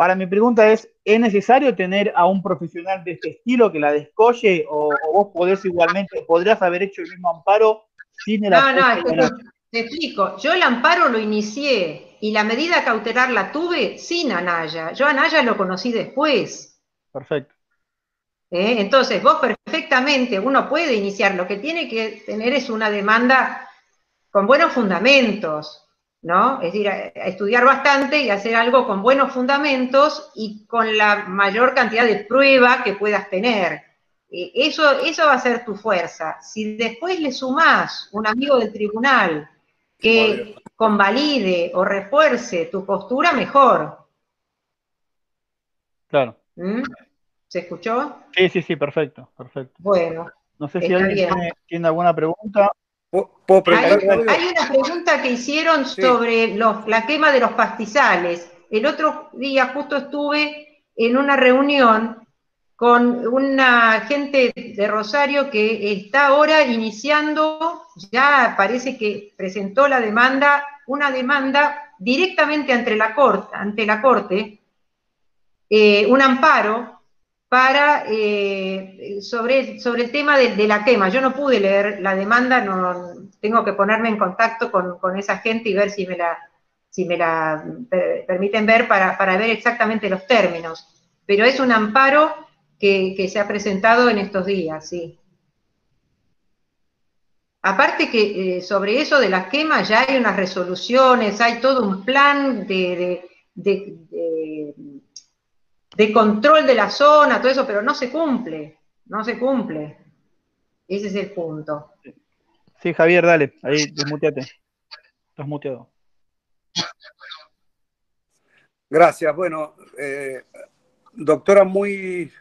Ahora, mi pregunta es, ¿es necesario tener a un profesional de este estilo que la descolle o, vos podés igualmente, podrías haber hecho el mismo amparo sin el No, no, te, explico. Yo el amparo lo inicié y la medida cautelar la tuve sin Anaya. Yo a Anaya lo conocí después. Perfecto. ¿Eh? Entonces, vos perfectamente, uno puede iniciar, lo que tiene que tener es una demanda con buenos fundamentos. ¿no? Es decir, estudiar bastante y hacer algo con buenos fundamentos y con la mayor cantidad de prueba que puedas tener. Eh, eso, eso va a ser tu fuerza. Si después le sumás un amigo del tribunal que convalide o refuerce tu postura, mejor. Claro. ¿Mm? ¿Se escuchó? Sí, sí, sí, perfecto, perfecto. Bueno. No sé si alguien tiene alguna pregunta hay, una pregunta que hicieron sobre la quema de los pastizales. El otro día justo estuve en una reunión con una gente de Rosario que está ahora iniciando, ya parece que presentó la demanda, una demanda directamente ante la corte, ante la corte eh, un amparo para, eh, sobre, sobre el tema de, la quema. Yo no pude leer la demanda, no, tengo que ponerme en contacto con, esa gente y ver si me la, si me la permiten ver para, ver exactamente los términos. Pero es un amparo que, que se ha presentado en estos días, sí. Aparte que eh, sobre eso de las quemas ya hay unas resoluciones, hay todo un plan de, de, control de la zona, todo eso, pero no se cumple, no se cumple. Ese es el punto. Sí, Javier, dale, ahí desmuteate. Estás muteado. Gracias. Bueno, eh, doctora, muy,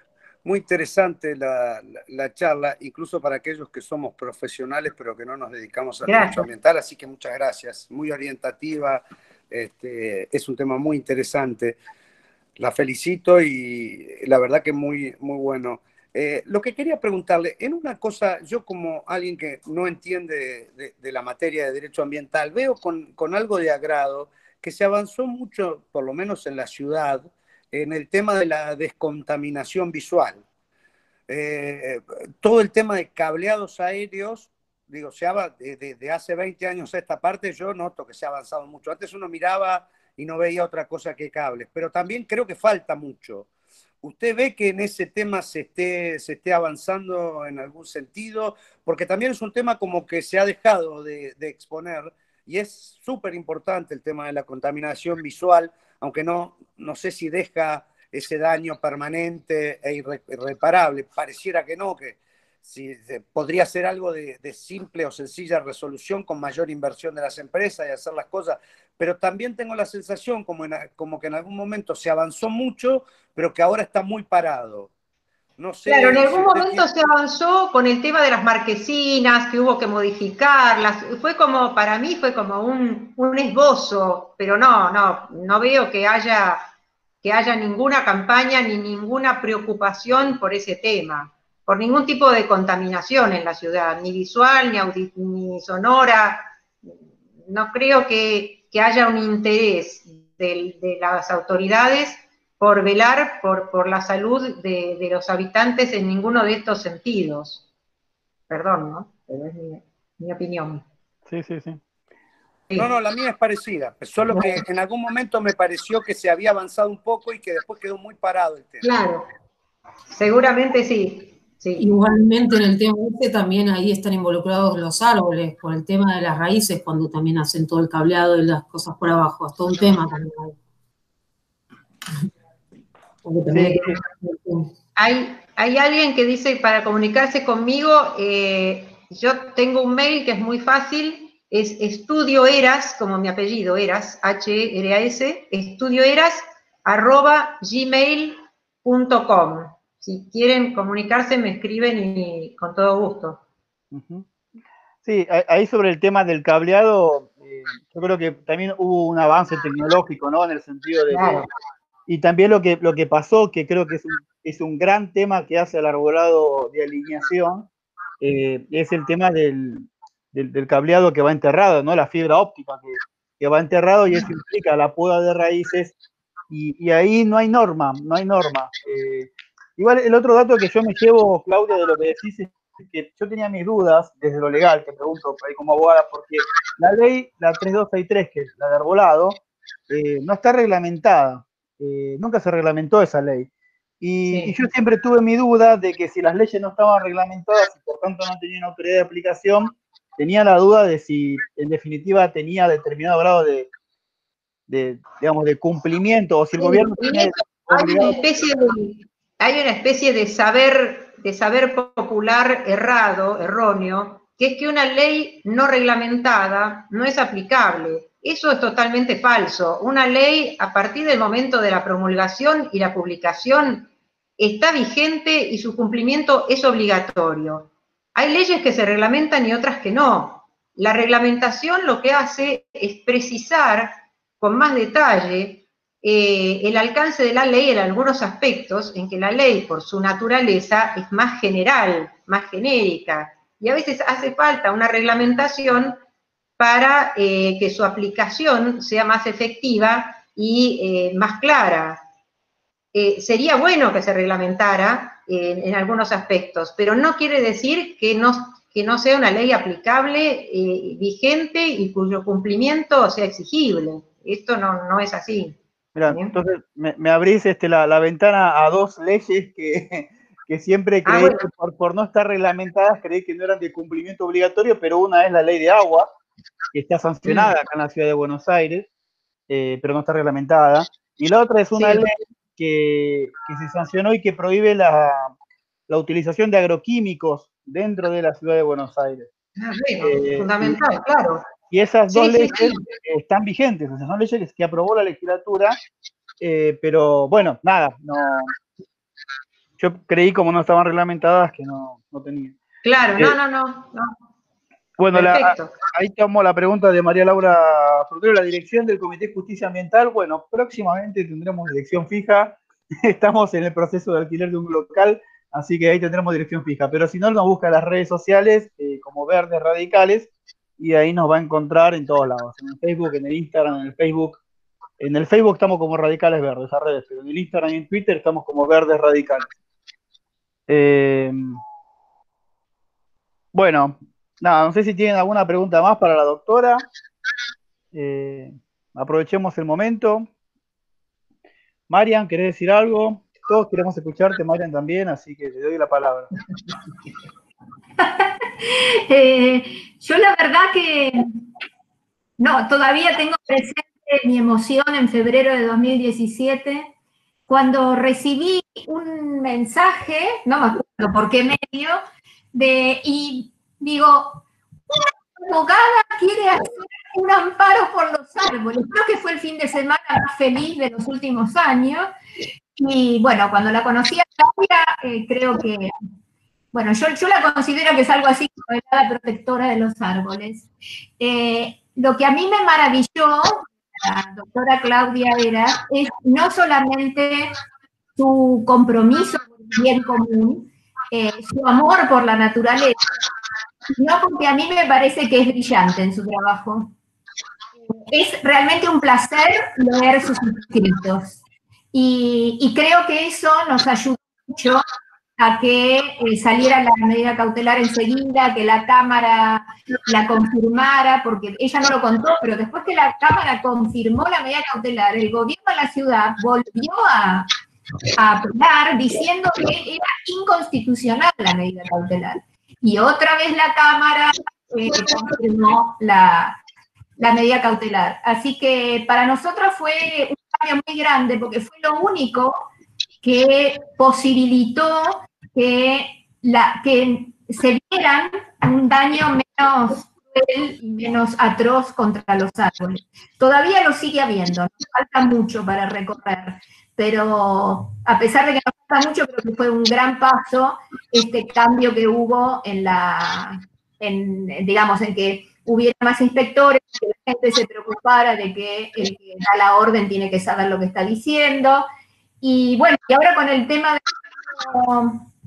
muy interesante la, charla, incluso para aquellos que somos profesionales, pero que no nos dedicamos al derecho ambiental, así que muchas gracias. Muy orientativa, este, es un tema muy interesante. La felicito y la verdad que muy, muy bueno. Eh, lo que quería preguntarle, en una cosa, yo como alguien que no entiende de, la materia de derecho ambiental, veo con, con, algo de agrado que se avanzó mucho, por lo menos en la ciudad, en el tema de la descontaminación visual. Eh, todo el tema de cableados aéreos, digo, se habla de, hace 20 años a esta parte, yo noto que se ha avanzado mucho. Antes uno miraba y no veía otra cosa que cables, pero también creo que falta mucho. ¿Usted ve que en ese tema se esté, se esté avanzando en algún sentido? Porque también es un tema como que se ha dejado de, de exponer y es súper importante el tema de la contaminación visual, aunque no, no sé si deja ese daño permanente e irreparable. Pareciera que no, que si, podría ser algo de, simple o sencilla resolución con mayor inversión de las empresas y hacer las cosas, pero también tengo la sensación como, como que en algún momento se avanzó mucho, pero que ahora está muy parado. No sé, claro, en algún momento se avanzó con el tema de las marquesinas, que hubo que modificarlas. Fue como, para mí fue como un, esbozo, pero no, no, no veo que haya, que haya ninguna campaña ni ninguna preocupación por ese tema, por ningún tipo de contaminación en la ciudad, ni visual, ni, ni sonora. No creo que, haya un interés de las autoridades por velar por, la salud de, los habitantes en ninguno de estos sentidos. Perdón, ¿no? Pero es mi, opinión. Sí, sí, sí. No, no, la mía es parecida, solo que en algún momento me pareció que se había avanzado un poco y que después quedó muy parado el tema. Claro, seguramente sí. sí. Igualmente en el tema este también ahí están involucrados los árboles, por el tema de las raíces, cuando también hacen todo el cableado y las cosas por abajo, es todo un tema también. Hay, hay alguien que dice para comunicarse conmigo, eh, yo tengo un mail que es muy fácil, es estudioeras, como mi apellido, eras, arroba gmail.com. Si quieren comunicarse, me escriben y con todo gusto. Sí, ahí sobre el tema del cableado, eh, yo creo que también hubo un avance tecnológico, ¿no? En el sentido de y también lo que, lo que pasó, que creo que es un, es un gran tema que hace el arbolado de alineación, eh, es el tema del, del, cableado que va enterrado, ¿no? La fibra óptica que, que va enterrado y eso implica la poda de raíces y, y ahí no hay norma, no hay norma. Eh, igual el otro dato que yo me llevo, Claudia, de lo que decís es que yo tenía mis dudas desde lo legal, te pregunto ahí como abogada, porque la ley, la 3263, que es la de arbolado, eh, no está reglamentada. Eh, nunca se reglamentó esa ley. Y, yo siempre tuve mi duda de que si las leyes no estaban reglamentadas y por tanto no tenían autoridad de aplicación, tenía la duda de si en definitiva tenía determinado grado de, digamos, de cumplimiento o si el gobierno tenía hay una especie de, hay una especie de saber, de saber popular errado, erróneo, que es que una ley no reglamentada no es aplicable. Eso es totalmente falso. Una ley, a partir del momento de la promulgación y la publicación, está vigente y su cumplimiento es obligatorio. Hay leyes que se reglamentan y otras que no. La reglamentación lo que hace es precisar con más detalle eh, el alcance de la ley en algunos aspectos en que la ley, por su naturaleza, es más general, más genérica. Y a veces hace falta una reglamentación para eh, que su aplicación sea más efectiva y eh, más clara. eh, sería bueno que se reglamentara en algunos aspectos, pero no quiere decir que no, que no sea una ley aplicable, eh, vigente y cuyo cumplimiento sea exigible. Esto no, no es así. Mira, entonces me, abrís este, la, ventana a dos leyes que, siempre ah, creí, por, por, no estar reglamentadas, creí que no eran de cumplimiento obligatorio, pero una es la ley de agua, que está sancionada acá en la ciudad de Buenos Aires, eh, pero no está reglamentada. Y la otra es una ley que, se sancionó y que prohíbe la, utilización de agroquímicos dentro de la ciudad de Buenos Aires. Ah, eh, fundamental, claro. Y esas dos leyes están vigentes, esas son leyes que aprobó la legislatura, eh, pero bueno, nada, no, yo creí como no estaban reglamentadas que no, no tenían. Claro, no, no, no, no. Bueno, ahí tomó la pregunta de María Laura Frutero, la dirección del Comité de Justicia Ambiental. Bueno, próximamente tendremos dirección fija. Estamos en el proceso de alquiler de un local, así que ahí tendremos dirección fija. Pero si no, nos busca en las redes sociales eh, como Verdes Radicales y ahí nos va a encontrar en todos lados. En el Facebook, en el Instagram, en el Facebook. En el Facebook estamos como Radicales Verdes, a redes, pero en el Instagram y en Twitter estamos como Verdes Radicales. Eh, bueno, Nada, no sé si tienen alguna pregunta más para la doctora. Eh, aprovechemos el momento. Marian, ¿querés decir algo? Todos queremos escucharte, Marian también, así que te doy la palabra. Eh, yo la verdad que no, todavía tengo presente mi emoción en febrero de 2017, cuando recibí un mensaje, no me acuerdo por qué medio, de, y digo, una abogada quiere hacer un amparo por los árboles. Creo que fue el fin de semana más feliz de los últimos años. Y bueno, cuando la conocí a Claudia, eh, creo que, bueno, yo, yo la considero que es algo así como la protectora de los árboles. Eh, lo que a mí me maravilló, la doctora Claudia era, es no solamente su compromiso con el bien común, eh, su amor por la naturaleza, no, porque a mí me parece que es brillante en su trabajo. Es realmente un placer leer sus escritos. Y, creo que eso nos ayuda mucho a que eh, saliera la medida cautelar enseguida, que la Cámara la confirmara, porque ella no lo contó, pero después que la Cámara confirmó la medida cautelar, el gobierno de la ciudad volvió a, a apelar diciendo que era inconstitucional la medida cautelar y otra vez la Cámara eh, confirmó la, medida cautelar. Así que para nosotros fue un cambio muy grande porque fue lo único que posibilitó que, la, que se vieran un daño menos cruel y menos atroz contra los árboles. Todavía lo sigue habiendo, falta mucho para recorrer, pero a pesar de que nos falta mucho, creo que fue un gran paso este cambio que hubo en la, digamos, en que hubiera más inspectores, que la gente se preocupara de que el que da la orden tiene que saber lo que está diciendo. Y bueno, y ahora con el tema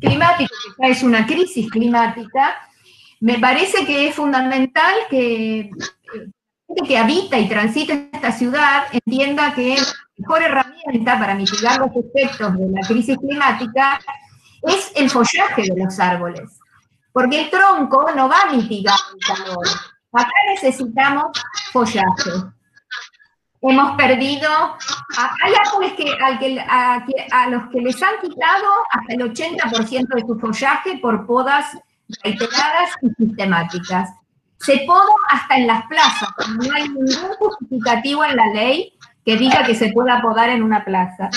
climático, que ya es una crisis climática, me parece que es fundamental que que habita y transita esta ciudad entienda que la mejor herramienta para mitigar los efectos de la crisis climática es el follaje de los árboles. Porque el tronco no va a mitigar el calor. Acá necesitamos follaje. Hemos perdido, hay árboles que, a, a los que les han quitado hasta el 80% de su follaje por podas reiteradas y sistemáticas se poda hasta en las plazas, no hay ningún justificativo en la ley que diga que se pueda podar en una plaza.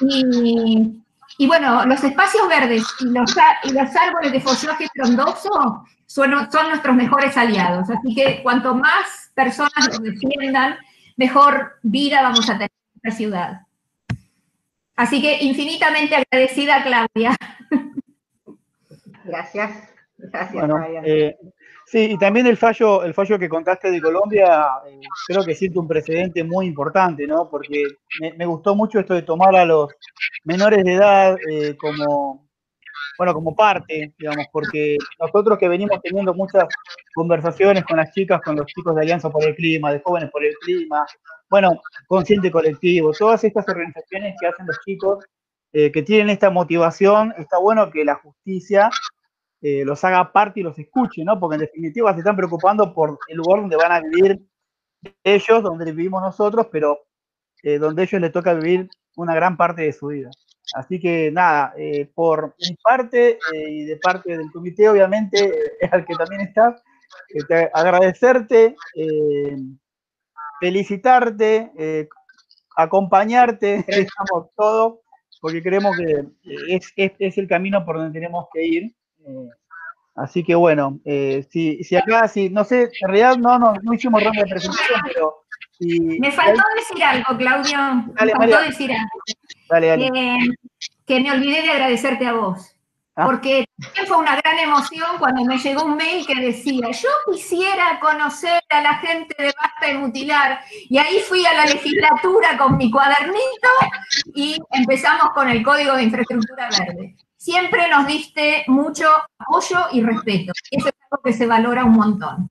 Y, bueno, los espacios verdes y los, árboles de follaje frondoso son, son nuestros mejores aliados. Así que cuanto más personas los defiendan, mejor vida vamos a tener en esta ciudad. Así que infinitamente agradecida, Claudia. Gracias. Gracias, Claudia. Eh, Sí, y también el fallo, el fallo que contaste de Colombia, eh, creo que siente un precedente muy importante, ¿no? Porque me, gustó mucho esto de tomar a los menores de edad eh, como, bueno, como parte, digamos, porque nosotros que venimos teniendo muchas conversaciones con las chicas, con los chicos de Alianza por el Clima, de Jóvenes por el Clima, bueno, Consciente Colectivo, todas estas organizaciones que hacen los chicos eh, que tienen esta motivación, está bueno que la justicia eh, los haga parte y los escuche, ¿no? Porque en definitiva se están preocupando por el lugar donde van a vivir ellos, donde vivimos nosotros, pero eh, donde a ellos les toca vivir una gran parte de su vida. Así que nada, por mi parte y de parte del comité, obviamente, al que también estás, agradecerte, felicitarte, acompañarte, estamos todos porque creemos que es, es, el camino por donde tenemos que ir. Eh, así que bueno, eh, si, si acá, si, no sé, en realidad no, no, no hicimos ronda de presentación, pero... me faltó decir algo, Claudio. me faltó decir algo. Dale, dale. Eh, que me olvidé de agradecerte a vos. Ah. Porque fue una gran emoción cuando me llegó un mail que decía, yo quisiera conocer a la gente de Basta y Mutilar. Y ahí fui a la legislatura con mi cuadernito y empezamos con el Código de Infraestructura Verde. Siempre nos diste mucho apoyo y respeto. Eso es algo que se valora un montón.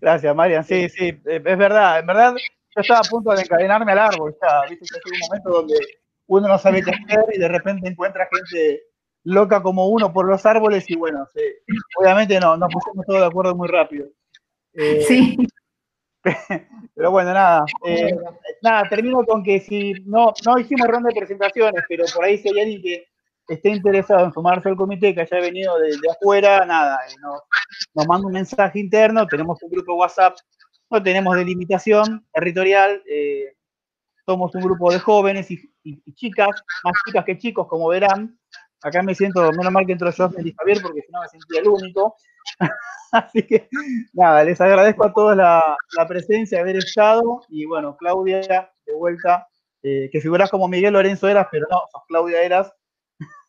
Gracias, Marian. Sí, sí, es verdad. En verdad, yo estaba a punto de encadenarme al árbol. Ya, ¿viste? un momento donde uno no sabe qué hacer y de repente encuentra gente loca como uno por los árboles y bueno, obviamente no, nos pusimos todos de acuerdo muy rápido. Eh, sí. Pero bueno, nada, eh, nada, termino con que si no, no hicimos ronda de presentaciones, pero por ahí si hay alguien que esté interesado en sumarse al comité, que haya venido de, afuera, nada, eh, nos, nos, manda un mensaje interno, tenemos un grupo WhatsApp, no tenemos delimitación territorial, somos un grupo de jóvenes y, chicas, más chicas que chicos, como verán, acá me siento, menos mal que entró yo y Javier, porque si no me sentía el único. Así que nada, les agradezco a todos la, presencia, haber estado. Y bueno, Claudia, de vuelta, eh, que figuras como Miguel Lorenzo eras, pero no, sos Claudia eras.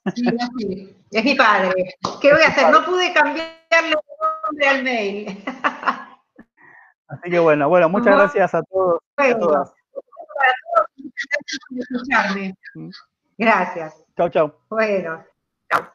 Es mi padre. ¿Qué voy a hacer? No pude cambiarle el nombre al mail. Así que bueno, bueno, muchas gracias a todos. Gracias. Mm. Gracias. Chao, chao. Bueno, chao.